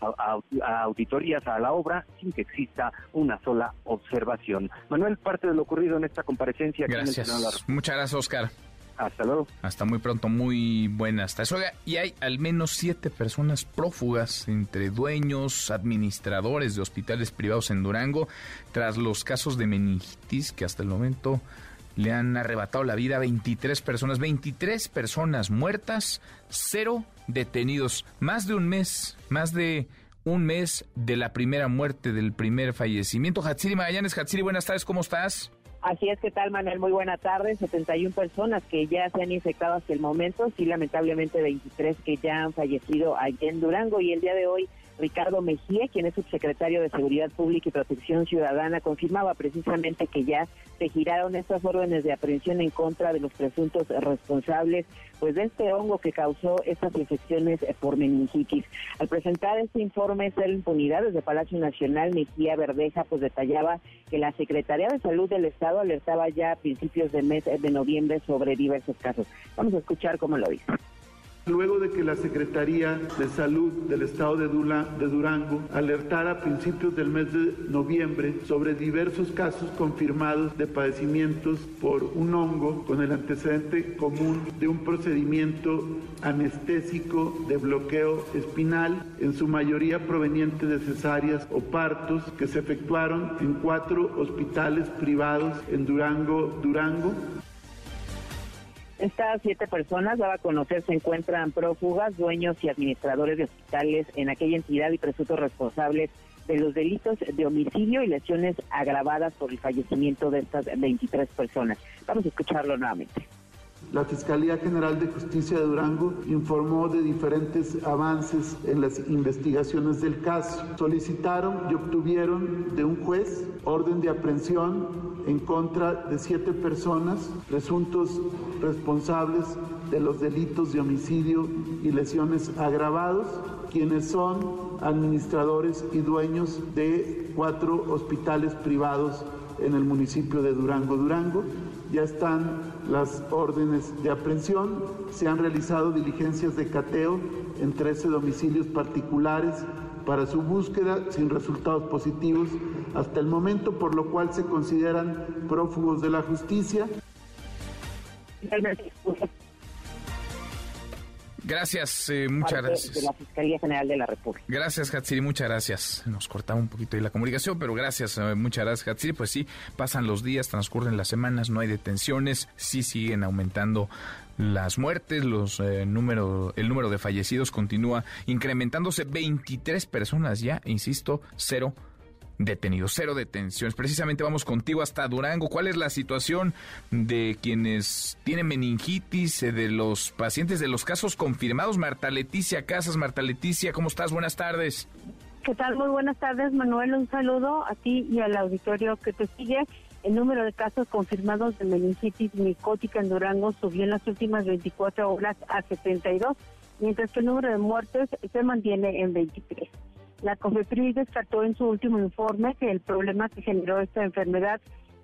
auditorías a la obra sin que exista una sola observación. Manuel, parte de lo ocurrido en esta comparecencia. Gracias. Muchas gracias, Oscar. Hasta luego. Hasta muy pronto, muy buenas tardes. y hay al menos siete personas prófugas entre dueños, administradores de hospitales privados en Durango, tras los casos de meningitis que hasta el momento le han arrebatado la vida a 23 personas, 23 personas muertas, cero detenidos. Más de un mes, más de un mes de la primera muerte, del primer fallecimiento. Hatsiri Magallanes, Hatsiri, buenas tardes, ¿cómo estás? Así es, que tal, Manuel? Muy buena tarde. 71 personas que ya se han infectado hasta el momento, sí, lamentablemente 23 que ya han fallecido allí en Durango y el día de hoy Ricardo Mejía, quien es subsecretario de Seguridad Pública y Protección Ciudadana, confirmaba precisamente que ya se giraron estas órdenes de aprehensión en contra de los presuntos responsables pues de este hongo que causó estas infecciones por meningitis. Al presentar este informe de impunidad desde Palacio Nacional, Mejía Verdeja pues detallaba que la Secretaría de Salud del Estado alertaba ya a principios de mes de noviembre sobre diversos casos. Vamos a escuchar cómo lo dice. Luego de que la Secretaría de Salud del Estado de, Durango alertara a principios del mes de noviembre sobre diversos casos confirmados de padecimientos por un hongo con el antecedente común de un procedimiento anestésico de bloqueo espinal, en su mayoría proveniente de cesáreas o partos que se efectuaron en cuatro hospitales privados en Durango, Durango, estas siete personas, daba a conocer, se encuentran prófugas, dueños y administradores de hospitales en aquella entidad y presuntos responsables de los delitos de homicidio y lesiones agravadas por el fallecimiento de estas 23 personas. Vamos a escucharlo nuevamente. La Fiscalía General de Justicia de Durango informó de diferentes avances en las investigaciones del caso. Solicitaron y obtuvieron de un juez orden de aprehensión en contra de siete personas presuntos responsables de los delitos de homicidio y lesiones agravados, quienes son administradores y dueños de cuatro hospitales privados en el municipio de Durango, Durango. Ya están las órdenes de aprehensión, se han realizado diligencias de cateo en 13 domicilios particulares para su búsqueda sin resultados positivos hasta el momento, por lo cual se consideran prófugos de la justicia. Gracias, eh, muchas gracias. de la Fiscalía General de la República. Gracias, Hatsiri, muchas gracias. Nos cortaba un poquito ahí la comunicación, pero gracias, eh, muchas gracias, Hatsiri. Pues sí, pasan los días, transcurren las semanas, no hay detenciones, sí siguen aumentando las muertes, los eh, número, el número de fallecidos continúa incrementándose, 23 personas ya, insisto, cero detenidos, cero detenciones. Precisamente vamos contigo hasta Durango. ¿Cuál es la situación de quienes tienen meningitis, eh, de los pacientes, de los casos confirmados? Marta Leticia Casas, Marta Leticia, ¿cómo estás? Buenas tardes. ¿Qué tal? Muy buenas tardes, Manuel. Un saludo a ti y al auditorio que te sigue. El número de casos confirmados de meningitis micótica en Durango subió en las últimas 24 horas a 72, mientras que el número de muertes se mantiene en 23. La COFEPRIS descartó en su último informe que el problema que generó esta enfermedad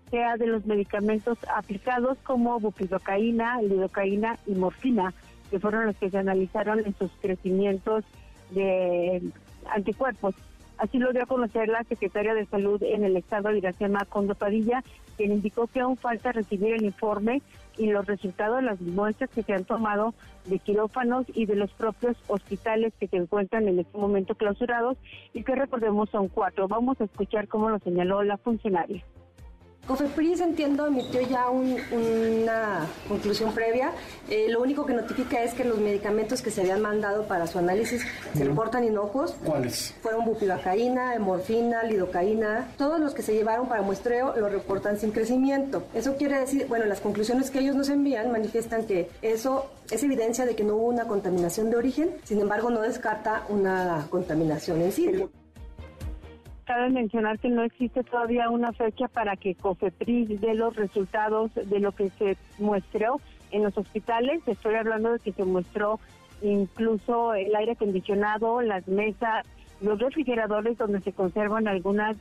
sea de los medicamentos aplicados como bupivacaína, lidocaína y morfina, que fueron los que se analizaron en sus crecimientos de anticuerpos. Así lo dio a conocer la secretaria de Salud en el estado, Iracema Condo Padilla, quien indicó que aún falta recibir el informe y los resultados de las muestras que se han tomado de quirófanos y de los propios hospitales que se encuentran en este momento clausurados y que recordemos son cuatro. Vamos a escuchar cómo lo señaló la funcionaria. COFEPRIS, entiendo, emitió ya un- una conclusión previa. Eh, lo único que notifica es que los medicamentos que se habían mandado para su análisis se reportan inocuos. ¿Cuáles? Fueron bupivacaína, morfina, lidocaína. Todos los que se llevaron para muestreo lo reportan sin crecimiento. Eso quiere decir, bueno, las conclusiones que ellos nos envían manifiestan que eso es evidencia de que no hubo una contaminación de origen, sin embargo no descarta una contaminación en sí. Cabe mencionar que no existe todavía una fecha para que COFEPRIS dé los resultados de lo que se muestreó en los hospitales. Estoy hablando de que se muestró incluso el aire acondicionado, las mesas, los refrigeradores donde se conservan algunos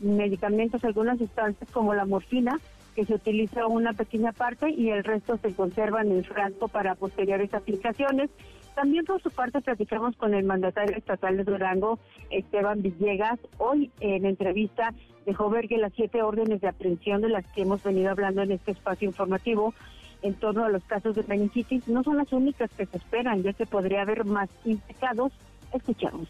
medicamentos, algunas sustancias como la morfina, que se utiliza una pequeña parte y el resto se conserva en el frasco para posteriores aplicaciones. También por su parte platicamos con el mandatario estatal de Durango, Esteban Villegas. Hoy en entrevista dejó ver que las siete órdenes de aprehensión de las que hemos venido hablando en este espacio informativo en torno a los casos de meningitis no son las únicas que se esperan, ya que podría haber más implicados. Escuchamos.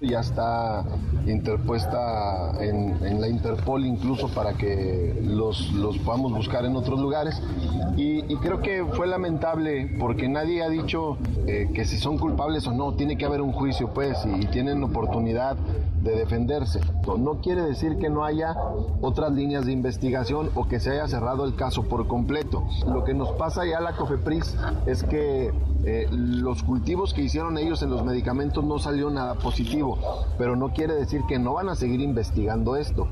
Ya está interpuesta en, la Interpol incluso para que los, los podamos buscar en otros lugares. Y, creo que fue lamentable porque nadie ha dicho eh, que si son culpables o no, tiene que haber un juicio pues y, y tienen oportunidad de defenderse. No quiere decir que no haya otras líneas de investigación o que se haya cerrado el caso por completo. Lo que nos pasa ya a la COFEPRIS es que eh, los cultivos que hicieron ellos en los medicamentos no salió nada positivo, pero no quiere decir que no van a seguir investigando esto.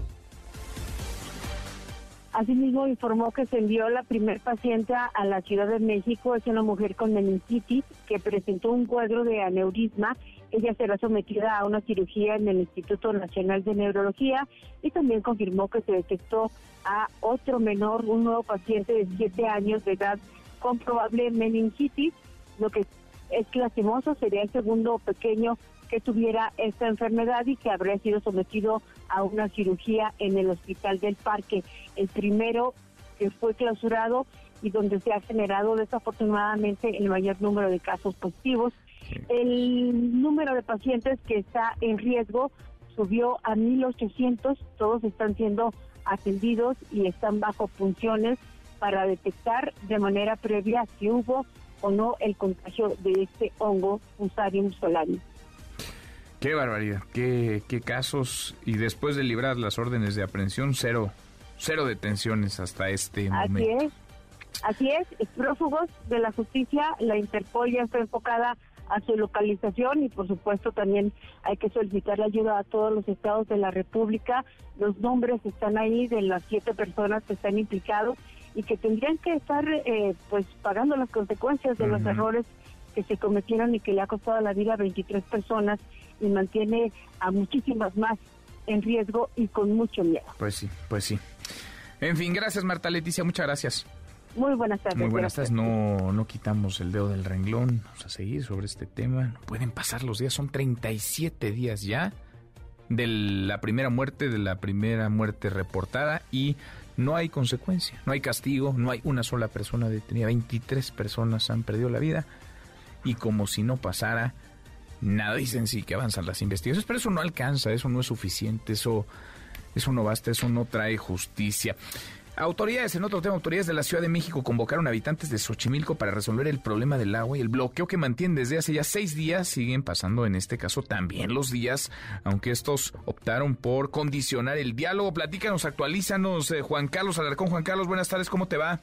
Asimismo, informó que se envió la primer paciente a- la Ciudad de México. Es una mujer con meningitis que presentó un cuadro de aneurisma. Ella será sometida a una cirugía en el Instituto Nacional de Neurología y también confirmó que se detectó a otro menor, un nuevo paciente de 7 años de edad con probable meningitis. Lo que es lastimoso sería el segundo pequeño que tuviera esta enfermedad y que habría sido sometido a una cirugía en el Hospital del Parque. El primero que fue clausurado y donde se ha generado desafortunadamente el mayor número de casos positivos. El número de pacientes que está en riesgo subió a 1.800, todos están siendo atendidos y están bajo funciones para detectar de manera previa si hubo o no el contagio de este hongo Fusarium solani. Qué barbaridad, qué, qué casos. Y después de librar las órdenes de aprehensión, cero, cero detenciones hasta este Así momento. es, así es, prófugos de la justicia, la Interpol ya está enfocada a su localización y por supuesto también hay que solicitar la ayuda a todos los estados de la República. Los nombres están ahí de las siete personas que están implicados y que tendrían que estar eh, pues pagando las consecuencias de los errores que se cometieron y que le ha costado la vida a 23 personas y mantiene a muchísimas más en riesgo y con mucho miedo. Pues sí, pues sí. En fin, gracias Marta Leticia, muchas gracias. Muy buenas tardes. Muy buenas tardes. No, no quitamos el dedo del renglón. Vamos a seguir sobre este tema. No pueden pasar los días. Son 37 días ya de la primera muerte, de la primera muerte reportada y no hay consecuencia, no hay castigo, no hay una sola persona detenida. 23 personas han perdido la vida. y como si no pasara nada. Dicen sí que avanzan las investigaciones, pero eso no alcanza, eso no es suficiente, eso, eso no basta, eso no trae justicia. Autoridades, en otro tema, autoridades de la Ciudad de México convocaron a habitantes de Xochimilco para resolver el problema del agua y el bloqueo que mantienen desde hace ya seis días. Siguen pasando en este caso también los días, aunque estos optaron por condicionar el diálogo. Platícanos, actualízanos, eh, Juan Carlos Alarcón. Juan Carlos, buenas tardes, ¿cómo te va?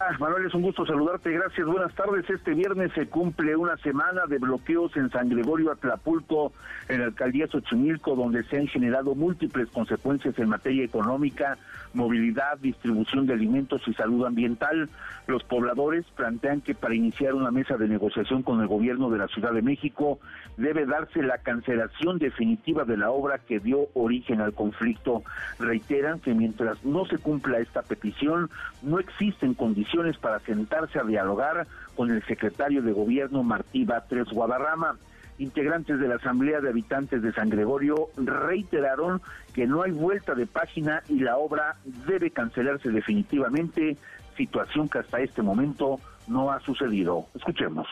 Ah, Manuel, es un gusto saludarte. Gracias. Buenas tardes. Este viernes se cumple una semana de bloqueos en San Gregorio Atlapulco, en la alcaldía Xochimilco, donde se han generado múltiples consecuencias en materia económica, movilidad, distribución de alimentos y salud ambiental. Los pobladores plantean que para iniciar una mesa de negociación con el gobierno de la Ciudad de México debe darse la cancelación definitiva de la obra que dio origen al conflicto. Reiteran que mientras no se cumpla esta petición, no existen condiciones para sentarse a dialogar con el secretario de Gobierno Martí Batres Guadarrama. Integrantes de la Asamblea de Habitantes de San Gregorio reiteraron que no hay vuelta de página y la obra debe cancelarse definitivamente, situación que hasta este momento no ha sucedido. Escuchemos.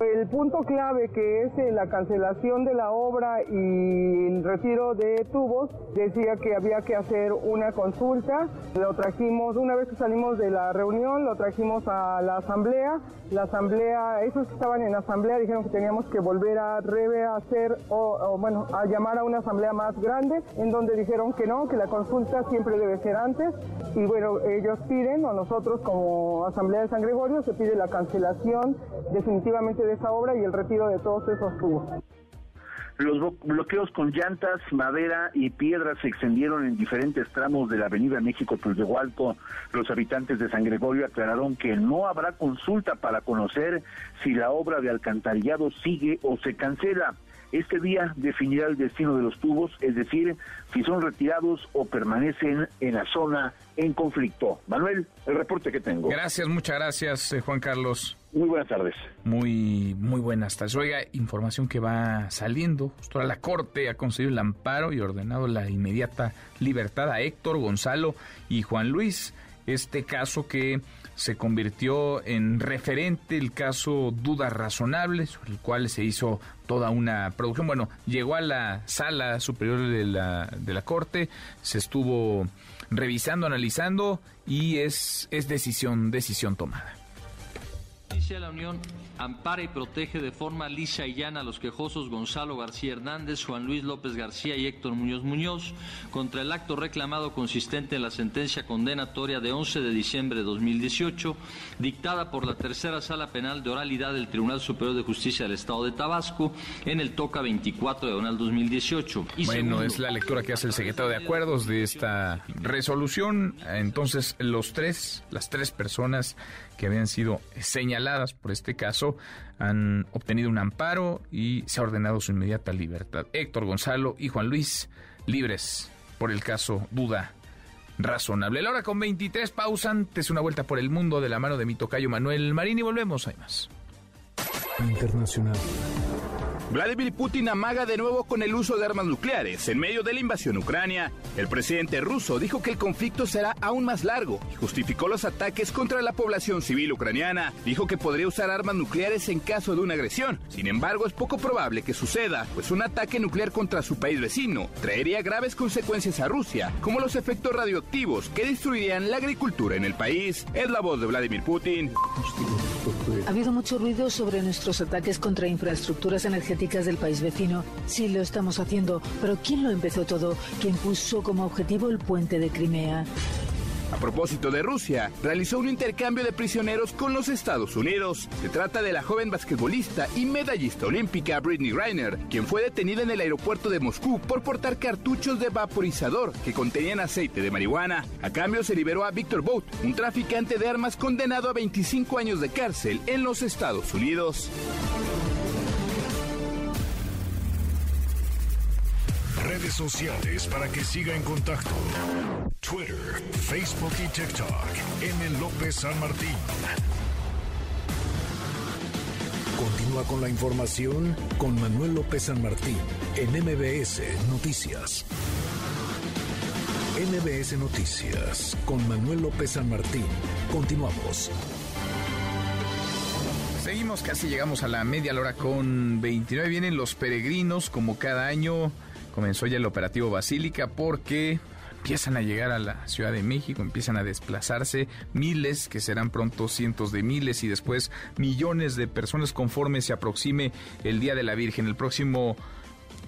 El punto clave que es la cancelación de la obra y el retiro de tubos decía que había que hacer una consulta. Lo trajimos, una vez que salimos de la reunión, lo trajimos a la asamblea. La asamblea, esos que estaban en asamblea dijeron que teníamos que volver a rehacer o, o bueno, a llamar a una asamblea más grande, en donde dijeron que no, que la consulta siempre debe ser antes. Y bueno, ellos piden, o nosotros como Asamblea de San Gregorio, se pide la cancelación definitivamente de esa obra y el retiro de todos esos tubos. Los bloqueos con llantas, madera y piedras se extendieron en diferentes tramos de la Avenida México Tultehualco. Los habitantes de San Gregorio aclararon que no habrá consulta para conocer si la obra de alcantarillado sigue o se cancela. Este día definirá el destino de los tubos, es decir, si son retirados o permanecen en la zona en conflicto. Manuel, el reporte que tengo. Gracias, muchas gracias, eh, Juan Carlos. Muy buenas tardes. Muy, muy buenas tardes. Oiga, información que va saliendo. Justo la Corte ha concedido el amparo y ordenado la inmediata libertad a Héctor, Gonzalo y Juan Luis. Este caso que se convirtió en referente el caso Dudas Razonables, sobre el cual se hizo toda una producción. Bueno, llegó a la sala superior de la, de la Corte, se estuvo revisando, analizando y es, es decisión, decisión tomada. Justicia de la Unión ampara y protege de forma lisa y llana a los quejosos Gonzalo García Hernández, Juan Luis López García y Héctor Muñoz Muñoz contra el acto reclamado consistente en la sentencia condenatoria de 11 de diciembre de 2018 dictada por la tercera sala penal de oralidad del Tribunal Superior de Justicia del Estado de Tabasco en el Toca 24 de Donal 2018. Y bueno, segundo, es la lectura que hace el secretario de Acuerdos de esta resolución. Entonces, los tres, las tres personas que habían sido señaladas por este caso han obtenido un amparo y se ha ordenado su inmediata libertad. Héctor Gonzalo y Juan Luis libres por el caso Duda razonable. La hora con 23 pausa antes una vuelta por el mundo de la mano de mi tocayo Manuel Marín y volvemos, hay más. Internacional. Vladimir Putin amaga de nuevo con el uso de armas nucleares en medio de la invasión ucrania. El presidente ruso dijo que el conflicto será aún más largo y justificó los ataques contra la población civil ucraniana. Dijo que podría usar armas nucleares en caso de una agresión. Sin embargo, es poco probable que suceda, pues un ataque nuclear contra su país vecino traería graves consecuencias a Rusia, como los efectos radioactivos que destruirían la agricultura en el país. Es la voz de Vladimir Putin. Ha habido mucho ruido sobre nuestros ataques contra infraestructuras energéticas del país vecino. Sí, lo estamos haciendo, pero ¿quién lo empezó todo? ¿Quién puso como objetivo el puente de Crimea? A propósito de Rusia, realizó un intercambio de prisioneros con los Estados Unidos. Se trata de la joven basquetbolista y medallista olímpica Britney Griner, quien fue detenida en el aeropuerto de Moscú por portar cartuchos de vaporizador que contenían aceite de marihuana. A cambio se liberó a Victor Bout, un traficante de armas condenado a 25 años de cárcel en los Estados Unidos. Redes sociales para que siga en contacto: Twitter, Facebook y TikTok. M. López San Martín. Continúa con la información con Manuel López San Martín en MBS Noticias. MBS Noticias con Manuel López San Martín. Continuamos. Seguimos, casi llegamos a la media hora con 29. Vienen los peregrinos, como cada año. Comenzó ya el operativo Basílica porque empiezan a llegar a la Ciudad de México, empiezan a desplazarse miles, que serán pronto cientos de miles y después millones de personas conforme se aproxime el Día de la Virgen. El próximo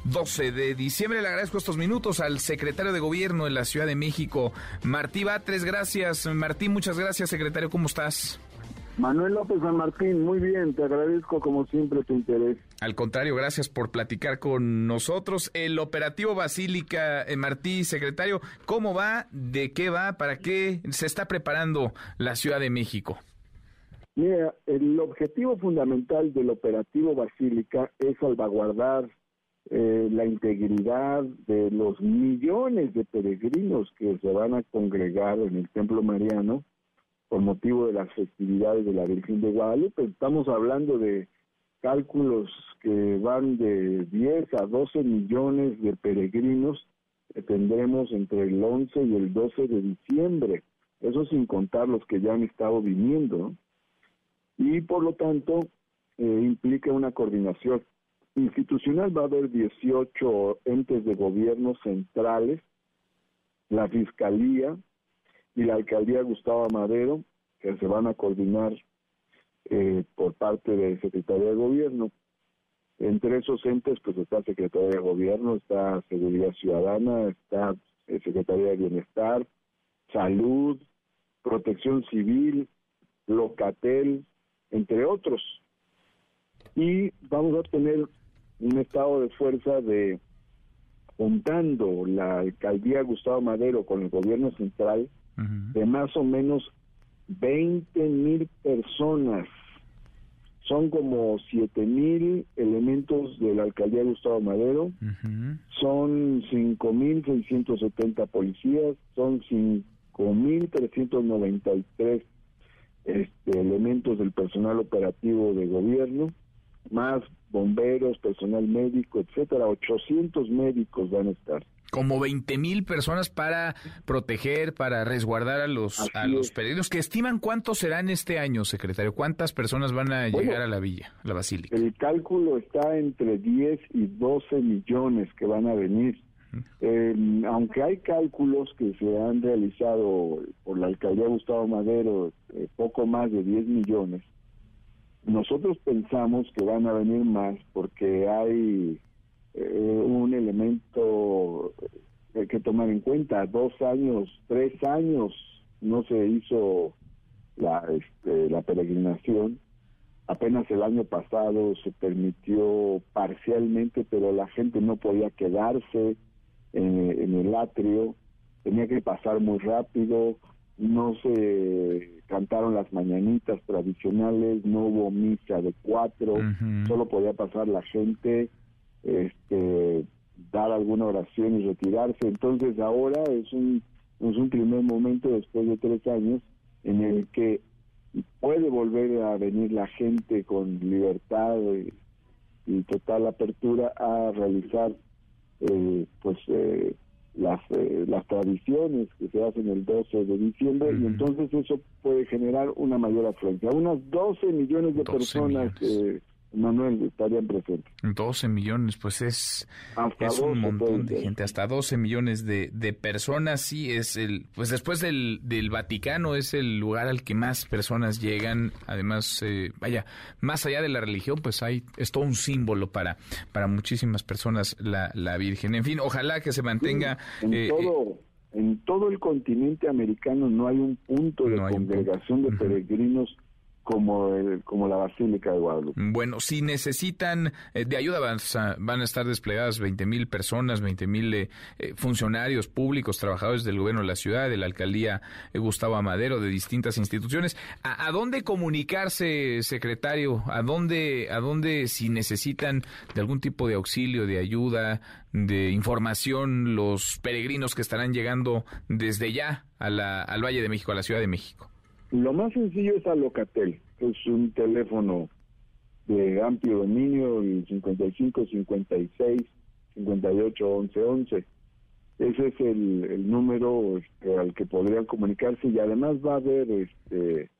12 de diciembre. Le agradezco estos minutos al secretario de Gobierno de la Ciudad de México, Martí Batres. Gracias, Martí. Muchas gracias, secretario. ¿Cómo estás? Manuel López San Martín, muy bien, te agradezco como siempre tu interés. Al contrario, gracias por platicar con nosotros. El operativo Basílica, eh, Martí, secretario, ¿cómo va? ¿De qué va? ¿Para qué se está preparando la Ciudad de México? Mira, el objetivo fundamental del operativo Basílica es salvaguardar eh, la integridad de los millones de peregrinos que se van a congregar en el Templo Mariano por motivo de las festividades de la Virgen de Guadalupe. Estamos hablando de cálculos que van de 10 a 12 millones de peregrinos que tendremos entre el 11 y el 12 de diciembre. Eso sin contar los que ya han estado viniendo. Y por lo tanto, eh, implica una coordinación institucional. Va a haber 18 entes de gobierno centrales, la Fiscalía, y la alcaldía Gustavo Madero, que se van a coordinar eh, por parte de Secretaría de Gobierno. Entre esos entes, pues está Secretaría de Gobierno, está Seguridad Ciudadana, está eh, Secretaría de Bienestar, Salud, Protección Civil, Locatel, entre otros. Y vamos a tener un estado de fuerza de juntando la alcaldía Gustavo Madero con el gobierno central, de más o menos 20 mil personas. Son como 7 mil elementos de la alcaldía Gustavo Madero, son 5 mil 670 policías, son 5 mil 393 este, elementos del personal operativo de gobierno, más bomberos, personal médico, etcétera, 800 médicos van a estar. Como 20 mil personas para proteger, para resguardar a los, a los peregrinos, que estiman cuántos serán este año, secretario. ¿Cuántas personas van a llegar a la villa, a la basílica? El cálculo está entre 10 y 12 millones que van a venir. Eh, aunque hay cálculos que se han realizado por la alcaldía Gustavo Madero, eh, poco más de 10 millones, nosotros pensamos que van a venir más porque hay eh, un elemento que tomar en cuenta. Dos años, tres años no se hizo la, este, la peregrinación. Apenas el año pasado se permitió parcialmente, pero la gente no podía quedarse en, en el atrio, tenía que pasar muy rápido, no se cantaron las mañanitas tradicionales, no hubo misa de cuatro, solo podía pasar la gente, este, dar alguna oración y retirarse. Entonces ahora es un, es un primer momento después de tres años en el que puede volver a venir la gente con libertad y, total apertura a realizar eh, pues eh, las, eh, las tradiciones que se hacen el 12 de diciembre y entonces eso puede generar una mayor afluencia. Unas 12 millones de personas eh, Manuel, estarían presentes. 12 millones, pues es, es un montón de gente, hasta 12 millones de, de, personas, sí, es el, pues después del, del Vaticano es el lugar al que más personas llegan, además, eh, vaya, más allá de la religión, pues hay, es todo un símbolo para, para muchísimas personas la, la Virgen. En fin, ojalá que se mantenga... en, eh, todo, en todo el continente americano no hay un punto de congregación de peregrinos como el, como la Basílica de Guadalupe. Bueno, si necesitan eh, de ayuda van a, van a, estar desplegadas 20 mil personas, 20 mil eh, eh, funcionarios públicos, trabajadores del gobierno de la ciudad, de la alcaldía Gustavo Amadero, de distintas instituciones. ¿A, ¿A, dónde comunicarse, secretario? ¿A dónde, ¿A dónde si necesitan de algún tipo de auxilio, de ayuda, de información los peregrinos que estarán llegando desde ya a la, al Valle de México, a la Ciudad de México? Lo más sencillo es Alocatel, es un teléfono de amplio dominio, el 55 56 58 11 11. Ese es el, el número este, al que podrían comunicarse y además va a haber este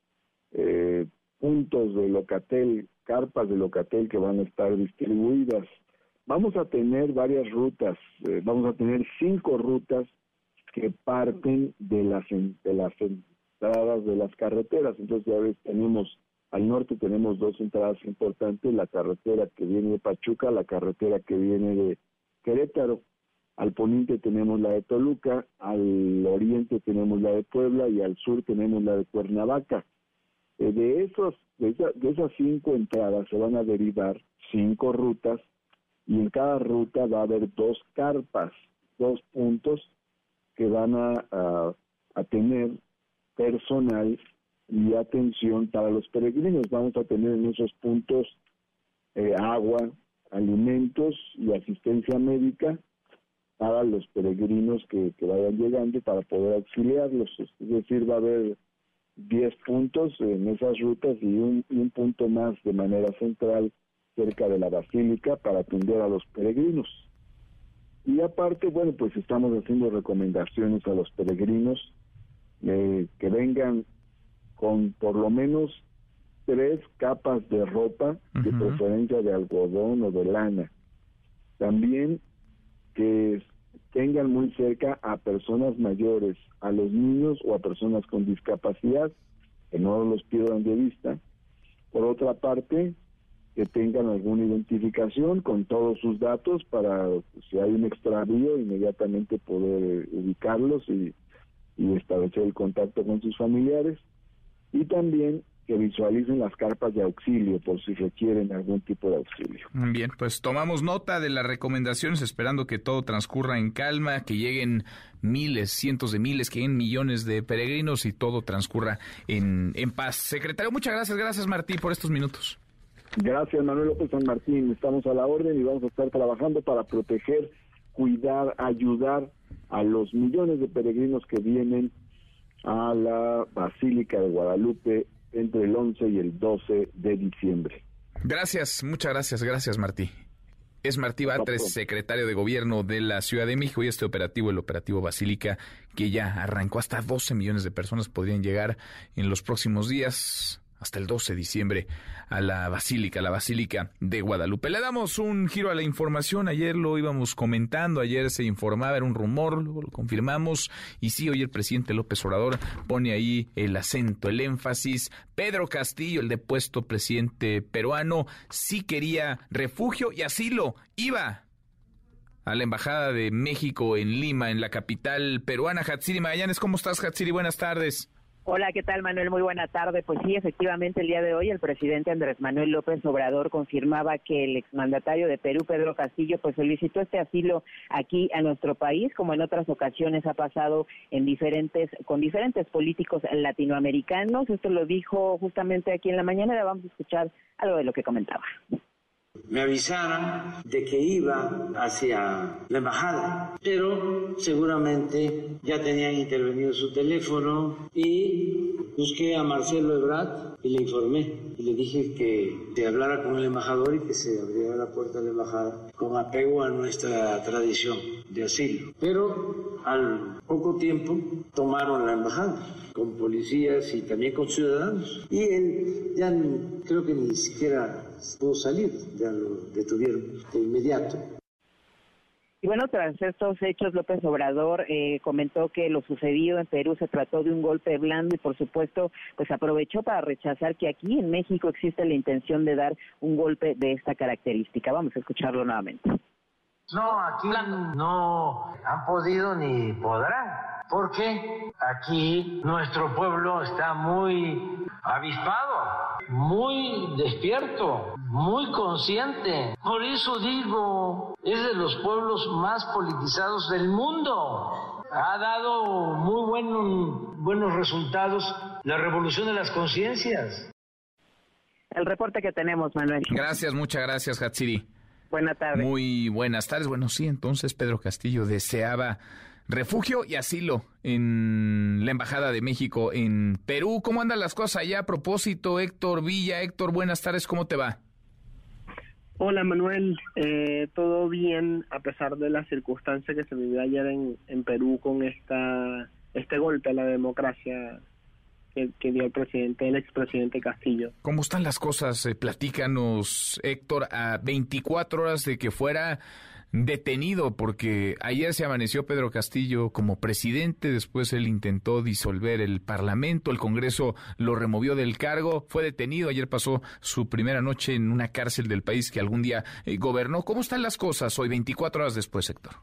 eh, puntos de Locatel carpas de Locatel que van a estar distribuidas. Vamos a tener varias rutas, eh, vamos a tener cinco rutas que parten de las, de las entradas de las carreteras. Entonces ya ves, tenemos al norte tenemos dos entradas importantes, la carretera que viene de Pachuca, la carretera que viene de Querétaro. Al poniente tenemos la de Toluca, al oriente tenemos la de Puebla y al sur tenemos la de Cuernavaca. Eh, de, esos, de, de esas cinco entradas se van a derivar cinco rutas y en cada ruta va a haber dos carpas, dos puntos que van a, a, tener personal y atención para los peregrinos. Vamos a tener en esos puntos eh, agua, alimentos y asistencia médica para los peregrinos que, que, vayan llegando para poder auxiliarlos. Es decir, va a haber 10 puntos en esas rutas y un, y un punto más de manera central cerca de la basílica para atender a los peregrinos. Y aparte, bueno, pues estamos haciendo recomendaciones a los peregrinos eh, que vengan con por lo menos tres capas de ropa, de preferencia de algodón o de lana. También que tengan muy cerca a personas mayores, a los niños o a personas con discapacidad, que no los pierdan de vista. Por otra parte, que tengan alguna identificación con todos sus datos para, si hay un extravío, inmediatamente poder ubicarlos y, y establecer el contacto con sus familiares. Y también que visualicen las carpas de auxilio por si requieren algún tipo de auxilio. Bien, pues tomamos nota de las recomendaciones, esperando que todo transcurra en calma, que lleguen miles, cientos de miles, que lleguen millones de peregrinos y todo transcurra en, en paz. Secretario, muchas gracias, gracias Martí por estos minutos. Gracias, Manuel López San Martín. Estamos a la orden y vamos a estar trabajando para proteger, cuidar, ayudar a los millones de peregrinos que vienen a la Basílica de Guadalupe entre el 11 y el 12 de diciembre. Gracias, muchas gracias, gracias Martí. Es Martí Batres, secretario de Gobierno de la Ciudad de México, y este operativo, el operativo Basílica, que ya arrancó hasta 12 millones de personas, podrían llegar en los próximos días hasta el 12 de diciembre a la Basílica, la Basílica de Guadalupe. Le damos un giro a la información. Ayer lo íbamos comentando, ayer se informaba, era un rumor, luego lo confirmamos. Y sí, hoy el presidente López Obrador pone ahí el acento, el énfasis. Pedro Castillo, el depuesto presidente peruano, sí quería refugio y asilo. Iba a la Embajada de México en Lima, en la capital peruana. Hatsiri Magallanes, ¿cómo estás, Hatsiri? Buenas tardes. Hola, ¿qué tal Manuel? Muy buena tarde. Pues sí, efectivamente el día de hoy el presidente Andrés Manuel López Obrador confirmaba que el exmandatario de Perú, Pedro Castillo, pues solicitó este asilo aquí a nuestro país, como en otras ocasiones ha pasado en diferentes, con diferentes políticos latinoamericanos. Esto lo dijo justamente aquí en la mañana. Vamos a escuchar algo de lo que comentaba. Me avisaron de que iba hacia la embajada, pero seguramente ya tenían intervenido su teléfono y busqué a Marcelo Ebrard y le informé. Y le dije que se hablara con el embajador y que se abriera la puerta de la embajada con apego a nuestra tradición de asilo. Pero al poco tiempo tomaron la embajada con policías y también con ciudadanos. Y él ya creo que ni siquiera pudo salir, ya lo detuvieron de inmediato. Y bueno, tras estos hechos, López Obrador eh, comentó que lo sucedido en Perú se trató de un golpe blando y, por supuesto, pues aprovechó para rechazar que aquí en México existe la intención de dar un golpe de esta característica. Vamos a escucharlo nuevamente. No, aquí no han podido ni podrán porque aquí nuestro pueblo está muy avispado, muy despierto, muy consciente. Por eso digo, es de los pueblos más politizados del mundo. Ha dado muy buenos resultados la revolución de las conciencias. El reporte que tenemos, Manuel. Gracias, muchas gracias, Hatsiri. Buenas tardes. Muy buenas tardes. Bueno, sí, entonces Pedro Castillo deseaba refugio y asilo en la Embajada de México en Perú. ¿Cómo andan las cosas allá? A propósito, Héctor Villa. Héctor, buenas tardes, ¿cómo te va? Hola Manuel, eh, todo bien a pesar de la circunstancia que se vivió ayer en, en Perú con esta este golpe a la democracia que, dio el presidente, el expresidente Castillo. ¿Cómo están las cosas? Eh, platícanos, Héctor, a 24 horas de que fuera detenido porque ayer se amaneció Pedro Castillo como presidente, después él intentó disolver el Parlamento, el Congreso lo removió del cargo, fue detenido, ayer pasó su primera noche en una cárcel del país que algún día eh, gobernó. ¿Cómo están las cosas hoy, 24 horas después, Héctor?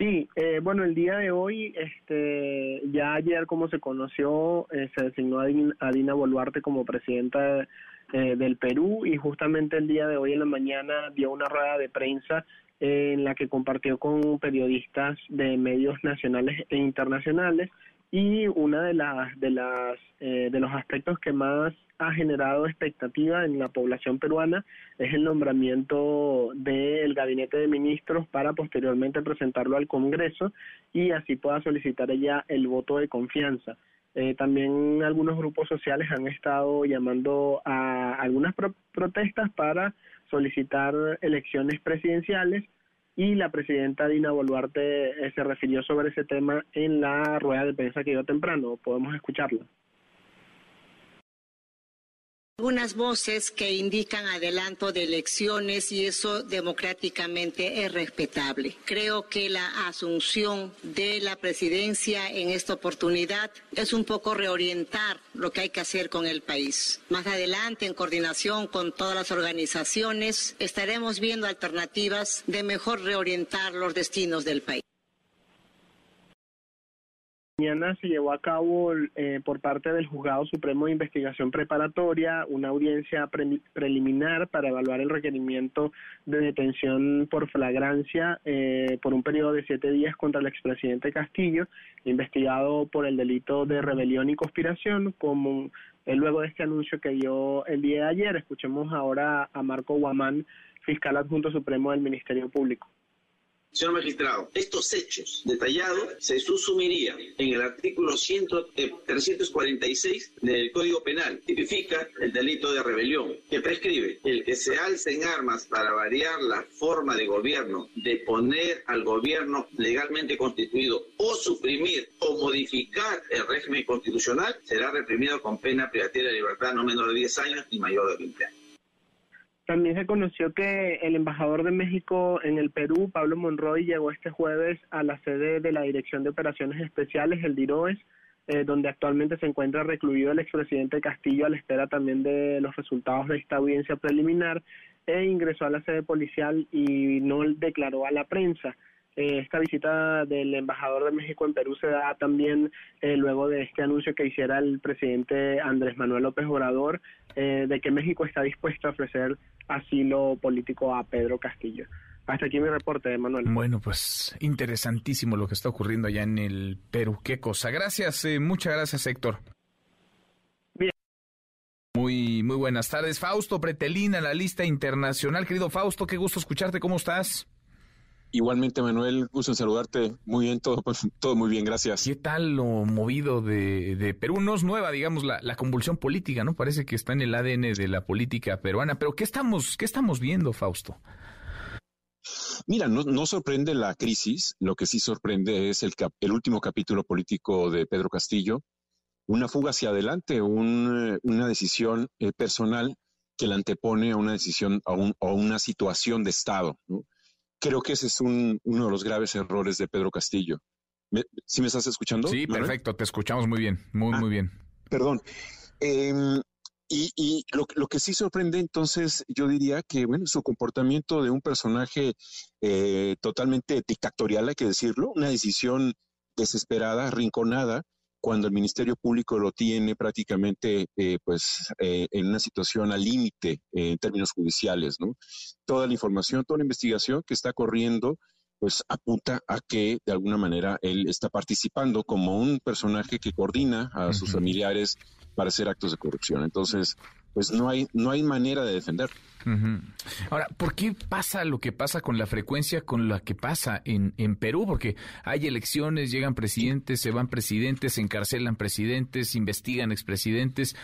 Sí, eh, bueno, el día de hoy, este, ya ayer como se conoció, eh, se designó a Dina, Boluarte como presidenta eh, del Perú y justamente el día de hoy en la mañana dio una rueda de prensa en la que compartió con periodistas de medios nacionales e internacionales y una de las de las eh, de los aspectos que más ha generado expectativa en la población peruana es el nombramiento del gabinete de ministros para posteriormente presentarlo al Congreso y así pueda solicitar ella el voto de confianza. Eh, también algunos grupos sociales han estado llamando a algunas pro protestas para solicitar elecciones presidenciales y la presidenta Dina Boluarte eh, se refirió sobre ese tema en la rueda de prensa que dio temprano. Podemos escucharla algunas voces que indican adelanto de elecciones y eso democráticamente es respetable. Creo que la asunción de la presidencia en esta oportunidad es un poco reorientar lo que hay que hacer con el país. Más adelante, en coordinación con todas las organizaciones, estaremos viendo alternativas de mejor reorientar los destinos del país. Mañana se llevó a cabo eh, por parte del Juzgado Supremo de Investigación Preparatoria una audiencia pre preliminar para evaluar el requerimiento de detención por flagrancia eh, por un periodo de siete días contra el expresidente Castillo, investigado por el delito de rebelión y conspiración, como eh, luego de este anuncio que dio el día de ayer. Escuchemos ahora a Marco Guamán, fiscal adjunto supremo del Ministerio Público. Señor magistrado, estos hechos detallados se subsumirían en el artículo 100, eh, 346 del Código Penal. Tipifica el delito de rebelión, que prescribe el que se alce en armas para variar la forma de gobierno, de poner al gobierno legalmente constituido o suprimir o modificar el régimen constitucional, será reprimido con pena privativa de libertad no menor de 10 años y mayor de 20 años. También se conoció que el embajador de México en el Perú, Pablo Monroy, llegó este jueves a la sede de la Dirección de Operaciones Especiales, el DIROES, eh, donde actualmente se encuentra recluido el expresidente Castillo a la espera también de los resultados de esta audiencia preliminar, e ingresó a la sede policial y no declaró a la prensa. Eh, esta visita del embajador de México en Perú se da también eh, luego de este anuncio que hiciera el presidente Andrés Manuel López Obrador eh, de que México está dispuesto a ofrecer asilo político a Pedro Castillo. Hasta aquí mi reporte, Manuel. Bueno, pues interesantísimo lo que está ocurriendo allá en el Perú. Qué cosa. Gracias, eh, muchas gracias, Héctor. Bien. Muy, muy buenas tardes. Fausto Pretelina, la lista internacional. Querido Fausto, qué gusto escucharte. ¿Cómo estás? Igualmente, Manuel, gusto en saludarte. Muy bien, todo, todo muy bien, gracias. ¿Qué tal lo movido de, de Perú? No es nueva, digamos, la, la, convulsión política, ¿no? Parece que está en el ADN de la política peruana. Pero ¿qué estamos, qué estamos viendo, Fausto? Mira, no, no, sorprende la crisis, lo que sí sorprende es el, cap, el último capítulo político de Pedro Castillo, una fuga hacia adelante, un, una decisión eh, personal que la antepone a una decisión, a, un, a una situación de Estado. ¿no? Creo que ese es un, uno de los graves errores de Pedro Castillo. ¿Me, ¿Sí me estás escuchando? Sí, Manuel? perfecto, te escuchamos muy bien, muy, ah, muy bien. Perdón. Eh, y, y lo, lo, que sí sorprende entonces, yo diría que, bueno, su comportamiento de un personaje eh, totalmente dictatorial, hay que decirlo, una decisión desesperada, arrinconada, cuando el Ministerio Público lo tiene prácticamente eh, pues eh, en una situación al límite eh, en términos judiciales, ¿no? Toda la información, toda la investigación que está corriendo pues apunta a que de alguna manera él está participando como un personaje que coordina a uh -huh. sus familiares para hacer actos de corrupción. Entonces, pues no hay, no hay manera de defender. Uh -huh. Ahora, ¿por qué pasa lo que pasa con la frecuencia con la que pasa en, en Perú? Porque hay elecciones, llegan presidentes, se van presidentes, se encarcelan presidentes, investigan expresidentes.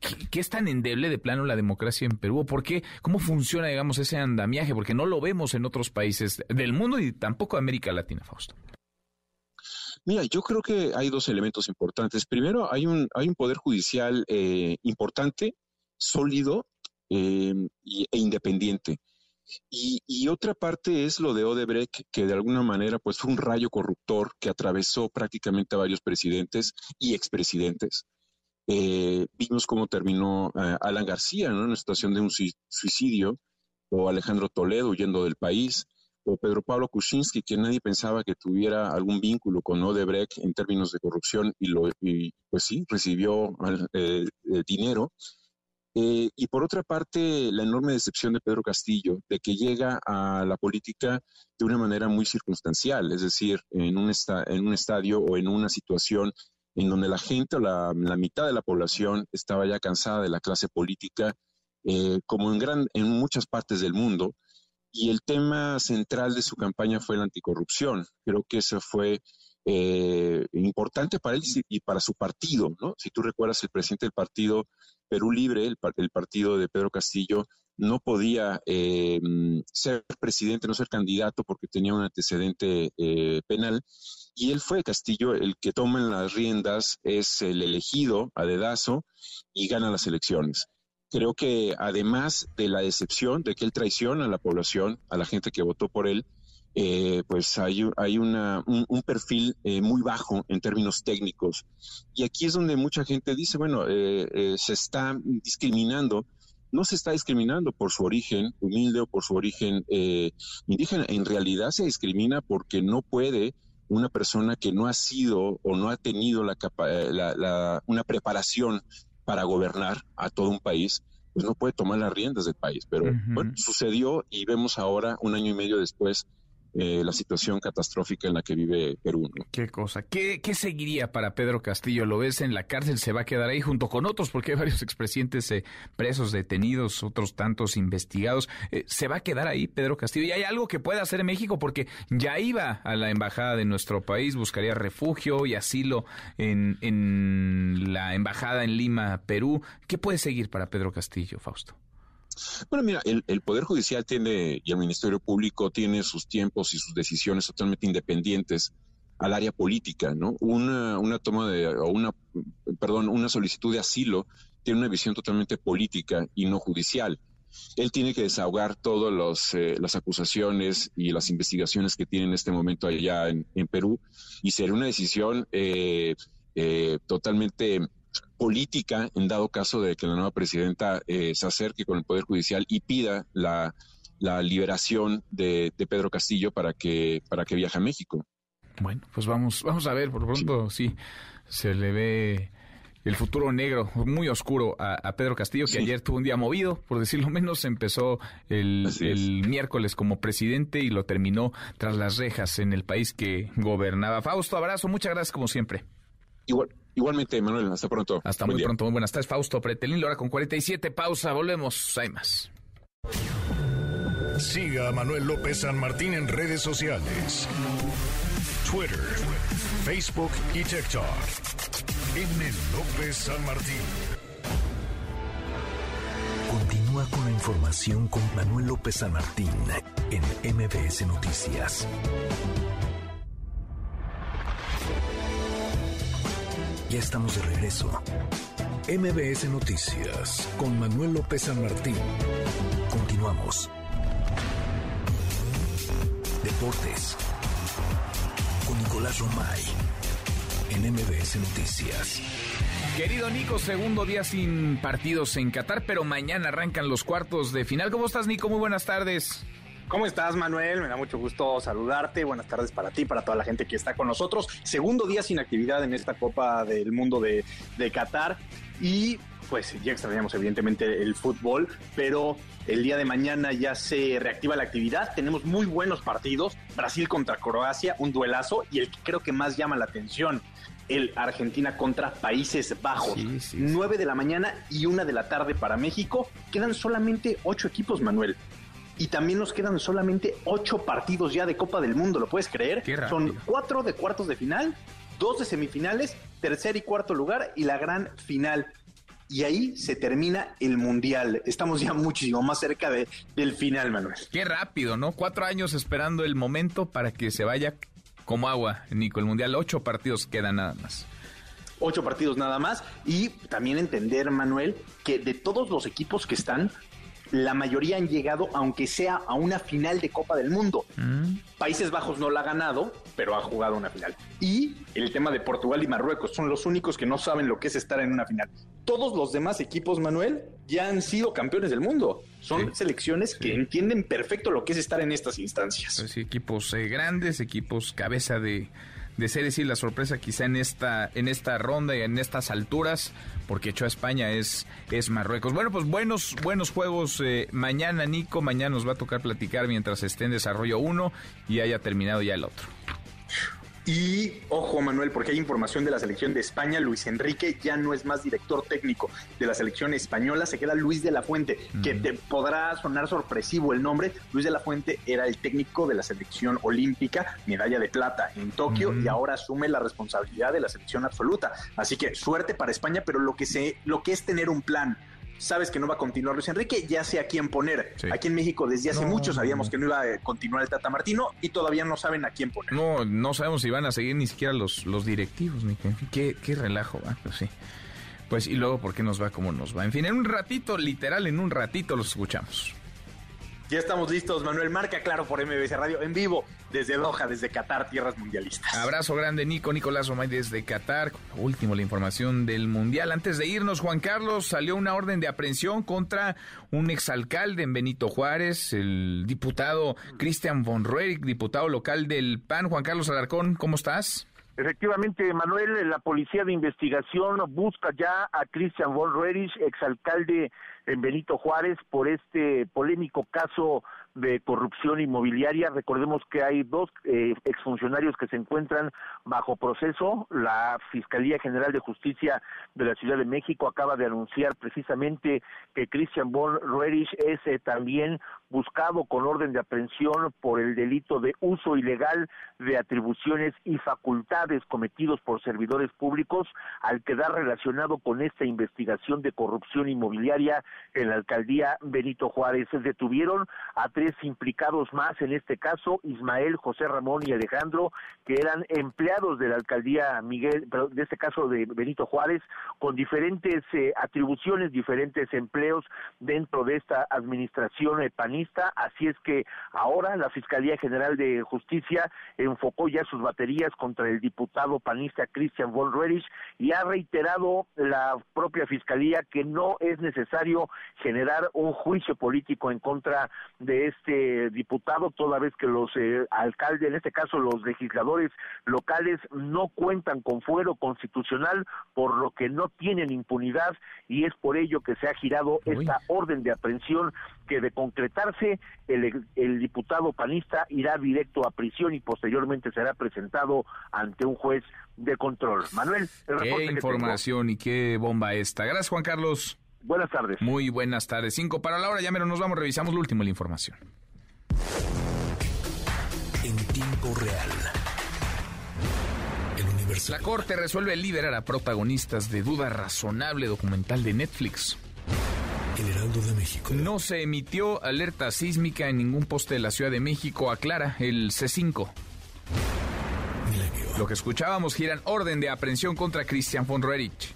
¿Qué, ¿Qué, es tan endeble de plano la democracia en Perú? ¿Por qué? ¿Cómo funciona, digamos, ese andamiaje? Porque no lo vemos en otros países del mundo y tampoco América Latina, Fausto. Mira, yo creo que hay dos elementos importantes. Primero, hay un, hay un poder judicial eh, importante, sólido eh, e independiente. Y, otra parte es lo de Odebrecht, que de alguna manera pues fue un rayo corruptor que atravesó prácticamente a varios presidentes y expresidentes. Eh, vimos cómo terminó Alan García en una situación de un suicidio, o Alejandro Toledo huyendo del país o Pedro Pablo Kuczynski, que nadie pensaba que tuviera algún vínculo con Odebrecht en términos de corrupción y, lo, pues sí, recibió eh, eh, dinero. Eh, y por otra parte, la enorme decepción de Pedro Castillo, de que llega a la política de una manera muy circunstancial, es decir, en un, en un estadio o en una situación en donde la gente o la, mitad de la población estaba ya cansada de la clase política, como en, gran, en muchas partes del mundo, y el tema central de su campaña fue la anticorrupción. Creo que eso fue eh, importante para él y para su partido, ¿no? Si tú recuerdas, el presidente del partido Perú Libre, el, partido de Pedro Castillo, no podía eh, ser presidente, no ser candidato porque tenía un antecedente eh, penal. Y él fue Castillo el que toma las riendas, es el elegido a dedazo y gana las elecciones creo que además de la decepción de que él traiciona a la población, a la gente que votó por él, eh, pues hay, hay una, un, perfil eh, muy bajo en términos técnicos. Y aquí es donde mucha gente dice, bueno, eh, se está discriminando. No se está discriminando por su origen humilde o por su origen indígena. En realidad se discrimina porque no puede una persona que no ha sido o no ha tenido la, la una preparación para gobernar a todo un país, pues no puede tomar las riendas del país. Pero bueno, sucedió y vemos ahora, un año y medio después, eh, la situación catastrófica en la que vive Perú. Qué cosa. ¿Qué, ¿Qué, seguiría para Pedro Castillo? ¿Lo ves en la cárcel? ¿Se va a quedar ahí junto con otros? Porque hay varios expresidentes eh, presos, detenidos, otros tantos investigados. Eh, ¿Se va a quedar ahí Pedro Castillo? ¿Y hay algo que pueda hacer en México? Porque ya iba a la embajada de nuestro país, buscaría refugio y asilo en, en la embajada en Lima, Perú. ¿Qué puede seguir para Pedro Castillo, Fausto? Bueno, mira, el, Poder Judicial tiene y el Ministerio Público tiene sus tiempos y sus decisiones totalmente independientes al área política, ¿no? Una, una toma de, o una, perdón, una solicitud de asilo tiene una visión totalmente política y no judicial. Él tiene que desahogar todas eh, las acusaciones y las investigaciones que tiene en este momento allá en, Perú y será una decisión eh, eh, totalmente política en dado caso de que la nueva presidenta eh, se acerque con el Poder Judicial y pida la, liberación de, Pedro Castillo para que, para que viaje a México. Bueno, pues vamos, vamos a ver, por pronto sí, se le ve el futuro negro, muy oscuro a, Pedro Castillo, que ayer tuvo un día movido, por decirlo menos, empezó el, el, miércoles como presidente y lo terminó tras las rejas en el país que gobernaba. Fausto, abrazo, muchas gracias como siempre. Igual, igualmente, Manuel, hasta pronto. Hasta muy pronto, muy buenas tardes, Fausto Pretelín, hora con 47, pausa, volvemos, hay más. Siga a Manuel López San Martín en redes sociales. Twitter, Facebook y TikTok. M. López San Martín. Continúa con la información con Manuel López San Martín en MBS Noticias. Ya estamos de regreso. MBS Noticias con Manuel López San Martín. Continuamos. Deportes. Con Nicolás Romay. En MBS Noticias. Querido Nico, segundo día sin partidos en Qatar, pero mañana arrancan los cuartos de final. ¿Cómo estás, Nico? Muy buenas tardes. ¿Cómo estás, Manuel? Me da mucho gusto saludarte. Buenas tardes para ti, para toda la gente que está con nosotros. Segundo día sin actividad en esta Copa del Mundo de, Qatar. Y pues ya extrañamos evidentemente el fútbol, pero el día de mañana ya se reactiva la actividad. Tenemos muy buenos partidos. Brasil contra Croacia, un duelazo. Y el que creo que más llama la atención, el Argentina contra Países Bajos. Nueve 9 de la mañana y una de la tarde para México. Quedan solamente ocho equipos, Manuel y también nos quedan solamente ocho partidos ya de Copa del Mundo, ¿lo puedes creer? Son cuatro de cuartos de final, dos de semifinales, tercer y cuarto lugar y la gran final. Y ahí se termina el Mundial. Estamos ya muchísimo más cerca de, del final, Manuel. Qué rápido, ¿no? Cuatro años esperando el momento para que se vaya como agua, Nico. El Mundial, ocho partidos quedan nada más ocho partidos nada más. Y también entender, Manuel, que de todos los equipos que están, la mayoría han llegado, aunque sea a una final de Copa del Mundo. Mm. Países Bajos no la ha ganado, pero ha jugado una final. Y el tema de Portugal y Marruecos son los únicos que no saben lo que es estar en una final. Todos los demás equipos, Manuel, ya han sido campeones del mundo. Son selecciones que entienden perfecto lo que es estar en estas instancias. Pues equipos eh, grandes, equipos cabeza de de ser decir la sorpresa quizá en esta en esta ronda y en estas alturas porque echó a España es es Marruecos. Bueno, pues buenos buenos juegos eh, mañana Nico, mañana nos va a tocar platicar mientras esté en desarrollo uno y haya terminado ya el otro. Y ojo, Manuel, porque hay información de la selección de España. Luis Enrique ya no es más director técnico de la selección española, se queda Luis de la Fuente, que te podrá sonar sorpresivo el nombre. Luis de la Fuente era el técnico de la selección olímpica, medalla de plata en Tokio, y ahora asume la responsabilidad de la selección absoluta. Así que suerte para España, pero lo que, se, lo que es tener un plan sabes que no va a continuar Luis Enrique, ya sé a quién poner. Aquí en México desde hace mucho sabíamos que no iba a continuar el Tata Martino y todavía no saben a quién poner. No, no sabemos si van a seguir ni siquiera los, los directivos, ni qué, qué relajo, va, pues sí. Pues y luego, ¿por qué nos va como nos va? En fin, en un ratito, literal, en un ratito los escuchamos. Ya estamos listos, Manuel Marca, claro, por MBC Radio, en vivo, desde Doha, desde Qatar, tierras mundialistas. Abrazo grande, Nico, Nicolás Omay desde Qatar. Último, la información del Mundial. Antes de irnos, Juan Carlos, salió una orden de aprehensión contra un exalcalde en Benito Juárez, el diputado Cristian von Roerich, diputado local del PAN. Juan Carlos Alarcón, ¿cómo estás? Efectivamente, Manuel, la policía de investigación busca ya a Cristian von Roerich, exalcalde en Benito Juárez, por este polémico caso de corrupción inmobiliaria. Recordemos que hay dos eh, exfuncionarios que se encuentran bajo proceso. La Fiscalía General de Justicia de la Ciudad de México acaba de anunciar precisamente que Christian von Roerich es eh, también buscado con orden de aprehensión por el delito de uso ilegal de atribuciones y facultades cometidos por servidores públicos al quedar relacionado con esta investigación de corrupción inmobiliaria en la alcaldía Benito Juárez. Se detuvieron a tres implicados más en este caso, Ismael, José Ramón y Alejandro, que eran empleados de la alcaldía Miguel, pero de este caso de Benito Juárez, con diferentes eh, atribuciones, diferentes empleos dentro de esta administración eh, panista. Así es que ahora la Fiscalía General de Justicia enfocó ya sus baterías contra el diputado panista Christian von Roerich y ha reiterado la propia Fiscalía que no es necesario generar un juicio político en contra de este diputado, toda vez que los eh, alcaldes, en este caso los legisladores locales, no cuentan con fuero constitucional, por lo que no tienen impunidad y es por ello que se ha girado esta orden de aprehensión que de el, el diputado panista irá directo a prisión y posteriormente será presentado ante un juez de control. Manuel, el qué información y qué bomba esta. Gracias, Juan Carlos. Buenas tardes. Muy buenas tardes. Cinco para la hora, ya menos nos vamos, revisamos lo último la información. En tiempo real. El universo. La Corte resuelve liberar a protagonistas de duda razonable documental de Netflix. El Heraldo de México. No se emitió alerta sísmica en ningún poste de la Ciudad de México, aclara el C5. Lo que escuchábamos giran orden de aprehensión contra Christian von Roerich.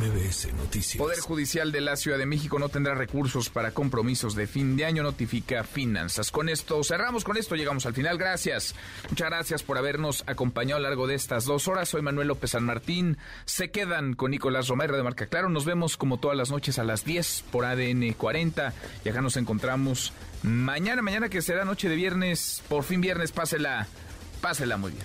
MBS Noticias. Poder Judicial de la Ciudad de México no tendrá recursos para compromisos de fin de año, notifica Finanzas. Con esto cerramos, con esto llegamos al final. Gracias. Muchas gracias por habernos acompañado a lo largo de estas dos horas. Soy Manuel López San Martín. Se quedan con Nicolás Romero de Marca Claro. Nos vemos como todas las noches a las 10 por ADN 40. Y acá nos encontramos mañana, mañana que será noche de viernes. Por fin viernes, pásela, pásela muy bien.